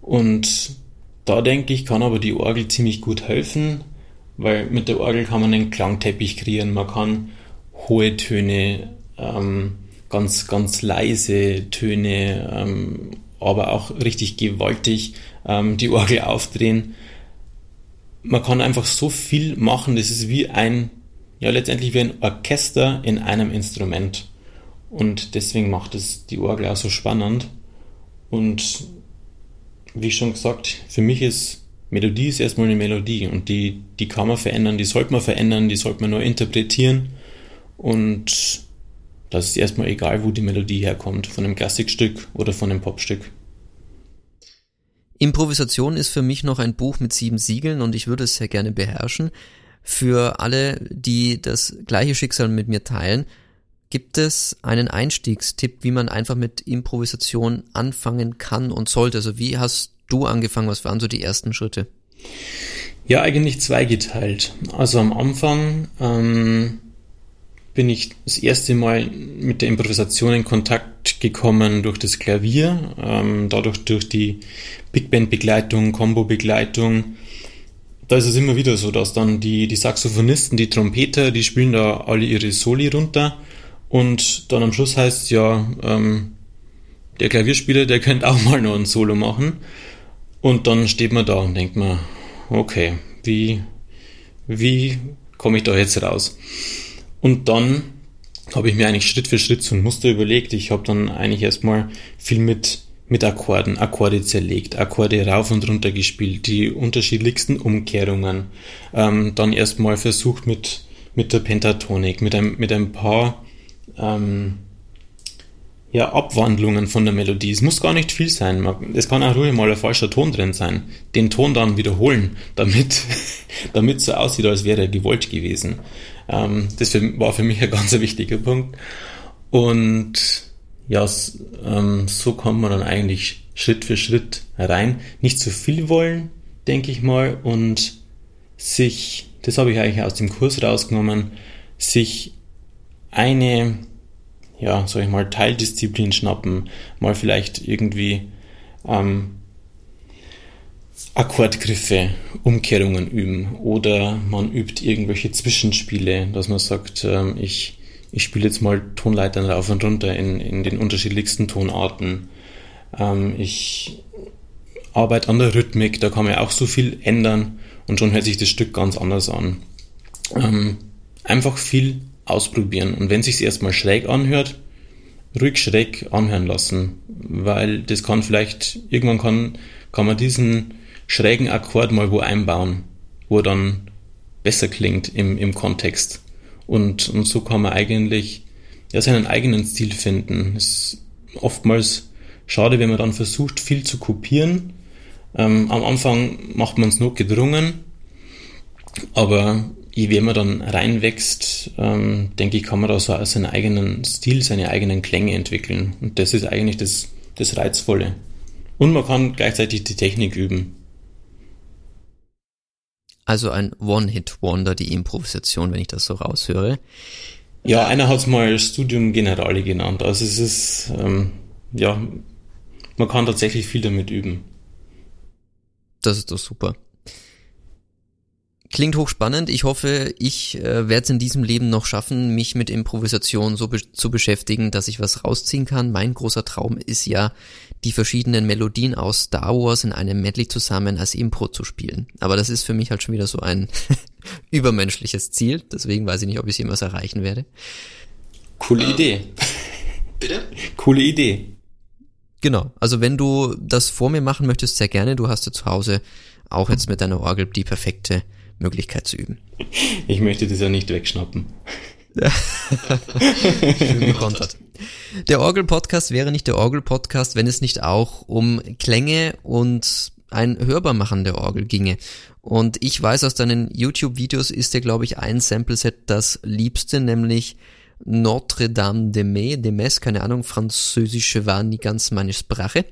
Und da denke ich, kann aber die Orgel ziemlich gut helfen, weil mit der Orgel kann man einen Klangteppich kreieren, man kann hohe Töne, ähm, ganz, ganz leise Töne, ähm, aber auch richtig gewaltig ähm, die Orgel aufdrehen. Man kann einfach so viel machen, das ist wie ein, ja letztendlich wie ein Orchester in einem Instrument. Und deswegen macht es die Orgel auch so spannend. Und wie schon gesagt, für mich ist Melodie ist erstmal eine Melodie und die, die kann man verändern, die sollte man verändern, die sollte man nur interpretieren und das ist erstmal egal, wo die Melodie herkommt, von einem Klassikstück oder von einem Popstück. Improvisation ist für mich noch ein Buch mit sieben Siegeln und ich würde es sehr gerne beherrschen. Für alle, die das gleiche Schicksal mit mir teilen, Gibt es einen Einstiegstipp, wie man einfach mit Improvisation anfangen kann und sollte? Also wie hast du angefangen? Was waren so die ersten Schritte? Ja, eigentlich zweigeteilt. Also am Anfang ähm, bin ich das erste Mal mit der Improvisation in Kontakt gekommen durch das Klavier, ähm, dadurch durch die Big Band Begleitung, Combo Begleitung. Da ist es immer wieder so, dass dann die, die Saxophonisten, die Trompeter, die spielen da alle ihre Soli runter und dann am Schluss heißt ja, ähm, der Klavierspieler, der könnte auch mal noch ein Solo machen. Und dann steht man da und denkt man, okay, wie, wie komme ich da jetzt raus? Und dann habe ich mir eigentlich Schritt für Schritt so ein Muster überlegt. Ich habe dann eigentlich erstmal viel mit, mit Akkorden, Akkorde zerlegt, Akkorde rauf und runter gespielt, die unterschiedlichsten Umkehrungen. Ähm, dann erstmal versucht mit, mit der Pentatonik, mit ein, mit ein paar ähm, ja, Abwandlungen von der Melodie. Es muss gar nicht viel sein. Es kann auch ruhig mal ein falscher Ton drin sein. Den Ton dann wiederholen, damit, [LAUGHS] damit so aussieht, als wäre er gewollt gewesen. Ähm, das war für mich ein ganz wichtiger Punkt. Und ja, ähm, so kommt man dann eigentlich Schritt für Schritt rein. Nicht zu viel wollen, denke ich mal, und sich, das habe ich eigentlich aus dem Kurs rausgenommen, sich eine ja, sag ich mal, Teildisziplin schnappen, mal vielleicht irgendwie ähm, Akkordgriffe, Umkehrungen üben oder man übt irgendwelche Zwischenspiele, dass man sagt, ähm, ich, ich spiele jetzt mal Tonleitern rauf und runter in, in den unterschiedlichsten Tonarten. Ähm, ich arbeite an der Rhythmik, da kann man auch so viel ändern und schon hört sich das Stück ganz anders an. Ähm, einfach viel ausprobieren. Und wenn sich erstmal schräg anhört, ruhig schräg anhören lassen, weil das kann vielleicht, irgendwann kann, kann man diesen schrägen Akkord mal wo einbauen, wo er dann besser klingt im, im Kontext. Und, und so kann man eigentlich ja, seinen eigenen Stil finden. Es ist oftmals schade, wenn man dann versucht, viel zu kopieren. Ähm, am Anfang macht man es nur gedrungen, aber je mehr man dann reinwächst, ähm, denke ich, kann man da so seinen eigenen Stil, seine eigenen Klänge entwickeln. Und das ist eigentlich das, das Reizvolle. Und man kann gleichzeitig die Technik üben. Also ein One-Hit-Wonder, die Improvisation, wenn ich das so raushöre. Ja, einer hat es mal Studium Generale genannt. Also es ist, ähm, ja, man kann tatsächlich viel damit üben. Das ist doch super. Klingt hochspannend. Ich hoffe, ich äh, werde es in diesem Leben noch schaffen, mich mit Improvisation so be zu beschäftigen, dass ich was rausziehen kann. Mein großer Traum ist ja, die verschiedenen Melodien aus Star Wars in einem Medley zusammen als Impro zu spielen. Aber das ist für mich halt schon wieder so ein [LAUGHS] übermenschliches Ziel. Deswegen weiß ich nicht, ob ich es jemals erreichen werde. Coole ähm, Idee. Bitte? Coole Idee. Genau. Also wenn du das vor mir machen möchtest, sehr gerne. Du hast ja zu Hause auch jetzt mit deiner Orgel die perfekte Möglichkeit zu üben. Ich möchte das ja nicht wegschnappen. [LAUGHS] Schön gekontert. Der Orgel-Podcast wäre nicht der Orgel-Podcast, wenn es nicht auch um Klänge und ein Hörbarmachen der Orgel ginge. Und ich weiß aus deinen YouTube-Videos ist dir, glaube ich, ein Sample-Set das liebste, nämlich Notre Dame de Mai, de Metz, keine Ahnung, französische war nie ganz meine Sprache.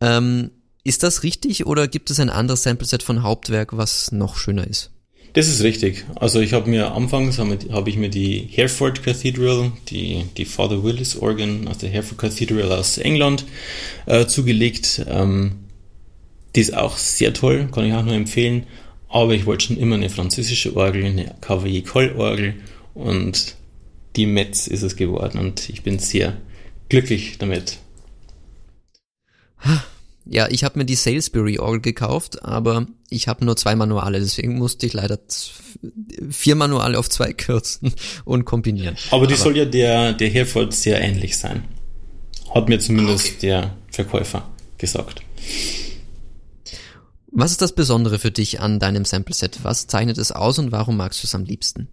Ähm, ist das richtig oder gibt es ein anderes Sample-Set von Hauptwerk, was noch schöner ist? Das ist richtig. Also ich habe mir anfangs habe ich mir die Hereford Cathedral, die, die Father Willis Organ aus der Hereford Cathedral aus England äh, zugelegt. Ähm, die ist auch sehr toll, kann ich auch nur empfehlen. Aber ich wollte schon immer eine französische Orgel, eine Cavalier Coll Orgel und die Metz ist es geworden und ich bin sehr glücklich damit. Ja, ich habe mir die Salisbury Orgel gekauft, aber ich habe nur zwei Manuale, deswegen musste ich leider vier Manuale auf zwei [LAUGHS] kürzen und kombinieren. Aber die aber soll ja der, der Hereford sehr ähnlich sein. Hat mir zumindest okay. der Verkäufer gesagt. Was ist das Besondere für dich an deinem Sample-Set? Was zeichnet es aus und warum magst du es am liebsten?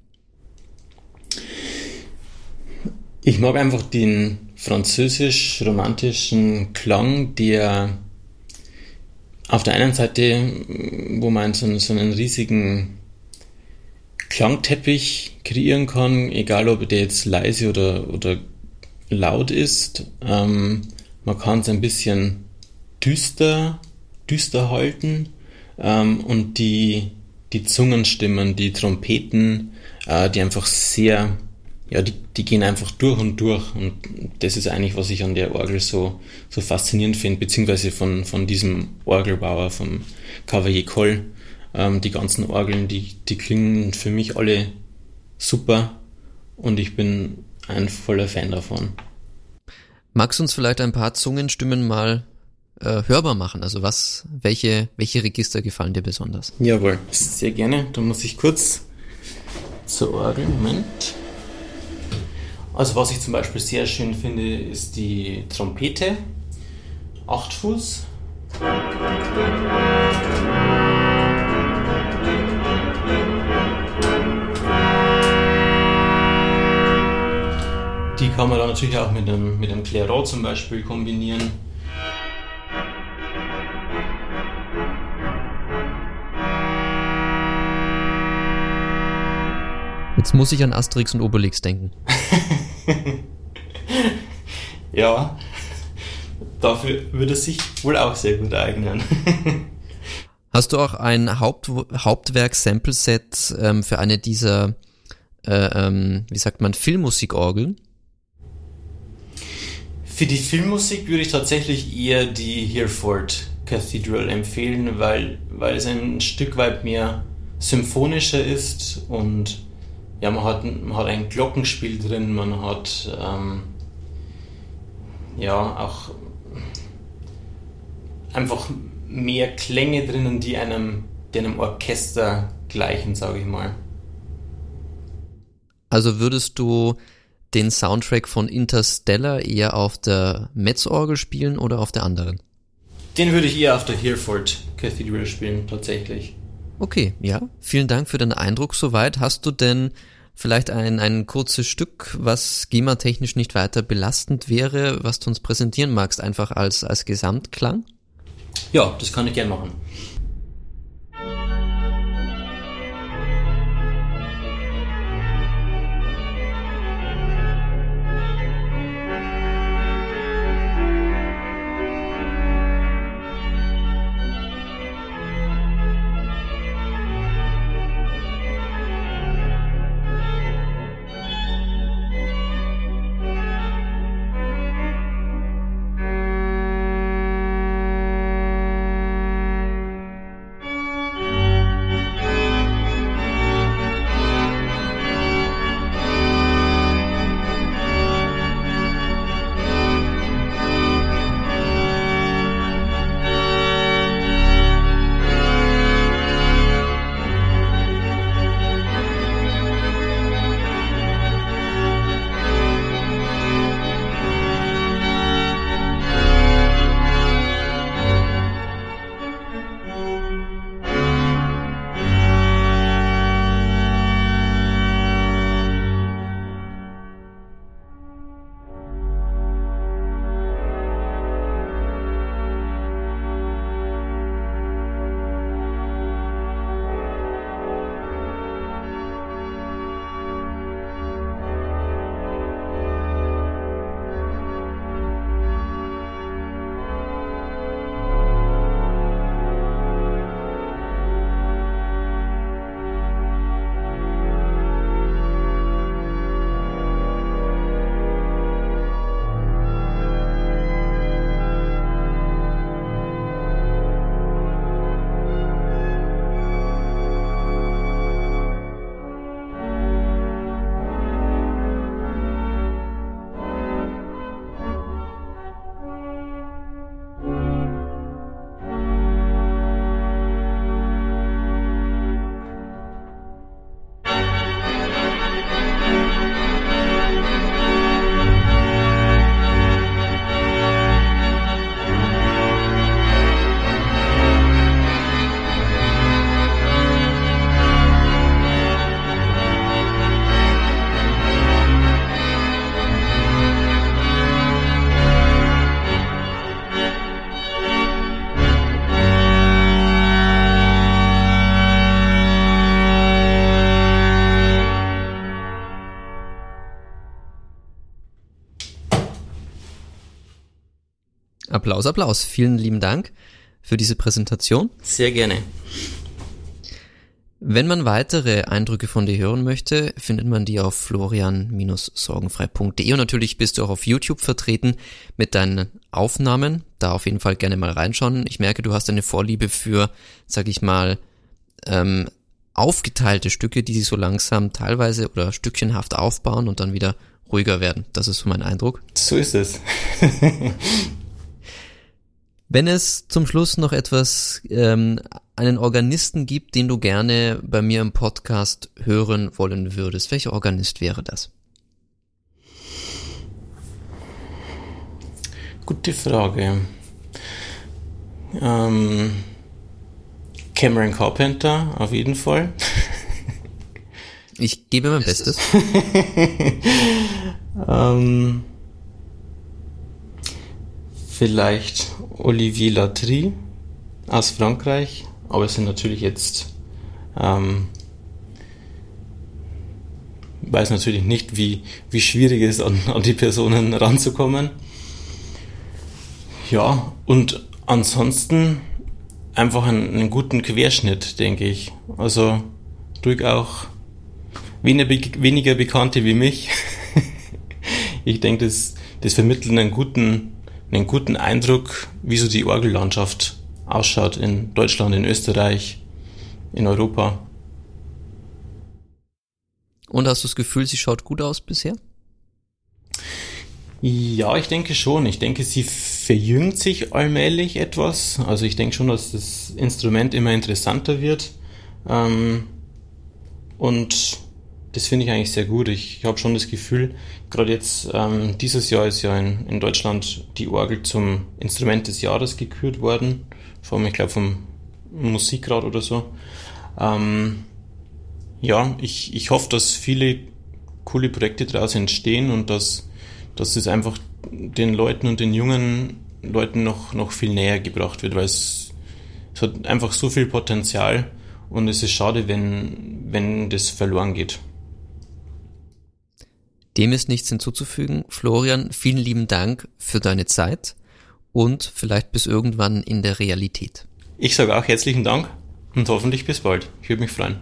Ich mag einfach den französisch-romantischen Klang, der auf der einen Seite, wo man so, so einen riesigen Klangteppich kreieren kann, egal ob der jetzt leise oder, oder laut ist. Ähm, man kann es ein bisschen düster, düster halten ähm, und die, die Zungenstimmen, die Trompeten, äh, die einfach sehr ja, die, die gehen einfach durch und durch. Und das ist eigentlich, was ich an der Orgel so, so faszinierend finde, beziehungsweise von, von diesem Orgelbauer, vom Cavalier Coll. Ähm, die ganzen Orgeln, die, die klingen für mich alle super und ich bin ein voller Fan davon. Magst du uns vielleicht ein paar Zungenstimmen mal äh, hörbar machen? Also was, welche, welche Register gefallen dir besonders? Jawohl, sehr gerne. Da muss ich kurz zur Orgel. Moment. Also was ich zum Beispiel sehr schön finde, ist die Trompete. 8 Fuß. Die kann man dann natürlich auch mit einem, mit einem Clairot zum Beispiel kombinieren. Jetzt muss ich an Asterix und Obelix denken. [LAUGHS] [LAUGHS] ja, dafür würde es sich wohl auch sehr gut eignen. [LAUGHS] Hast du auch ein Haupt Hauptwerk-Sample-Set ähm, für eine dieser, äh, ähm, wie sagt man, Filmmusikorgeln? Für die Filmmusik würde ich tatsächlich eher die Hereford Cathedral empfehlen, weil, weil es ein Stück weit mehr symphonischer ist und ja, man hat, man hat ein Glockenspiel drin, man hat ähm, ja auch einfach mehr Klänge drinnen, die einem, die einem Orchester gleichen, sage ich mal. Also würdest du den Soundtrack von Interstellar eher auf der Metzorgel spielen oder auf der anderen? Den würde ich eher auf der Hereford Cathedral spielen, tatsächlich. Okay, ja. Vielen Dank für deinen Eindruck soweit. Hast du denn vielleicht ein, ein kurzes Stück, was GEMA-technisch nicht weiter belastend wäre, was du uns präsentieren magst, einfach als, als Gesamtklang? Ja, das kann ich gerne machen. Applaus, Applaus. Vielen lieben Dank für diese Präsentation. Sehr gerne. Wenn man weitere Eindrücke von dir hören möchte, findet man die auf florian-sorgenfrei.de und natürlich bist du auch auf YouTube vertreten mit deinen Aufnahmen. Da auf jeden Fall gerne mal reinschauen. Ich merke, du hast eine Vorliebe für, sag ich mal, ähm, aufgeteilte Stücke, die sich so langsam teilweise oder stückchenhaft aufbauen und dann wieder ruhiger werden. Das ist so mein Eindruck. So ist es. [LAUGHS] Wenn es zum Schluss noch etwas, ähm, einen Organisten gibt, den du gerne bei mir im Podcast hören wollen würdest, welcher Organist wäre das? Gute Frage. Ähm, Cameron Carpenter, auf jeden Fall. Ich gebe mein Bestes. [LAUGHS] Ähm, vielleicht Olivier Latry aus Frankreich, aber es sind natürlich jetzt, ähm, weiß natürlich nicht, wie, wie schwierig es ist, an, an die Personen ranzukommen. Ja, und ansonsten einfach einen, einen guten Querschnitt, denke ich. Also durch auch weniger, weniger Bekannte wie mich. [LAUGHS] ich denke, das, das vermittelt einen guten, einen guten Eindruck, wie so die Orgellandschaft ausschaut in Deutschland, in Österreich, in Europa. Und hast du das Gefühl, sie schaut gut aus bisher? Ja, ich denke schon. Ich denke, sie verjüngt sich allmählich etwas. Also ich denke schon, dass das Instrument immer interessanter wird. Ähm, und das finde ich eigentlich sehr gut. Ich habe schon das Gefühl, gerade jetzt ähm, dieses Jahr ist ja in, in Deutschland die Orgel zum Instrument des Jahres gekürt worden. Vom, ich glaube, vom Musikrat oder so. Ähm, ja, ich, ich hoffe, dass viele coole Projekte daraus entstehen und dass, dass es einfach den Leuten und den jungen Leuten noch, noch viel näher gebracht wird, weil es, es hat einfach so viel Potenzial und es ist schade, wenn, wenn das verloren geht. Dem ist nichts hinzuzufügen. Florian, vielen lieben Dank für deine Zeit und vielleicht bis irgendwann in der Realität. Ich sage auch herzlichen Dank und hoffentlich bis bald. Ich würde mich freuen.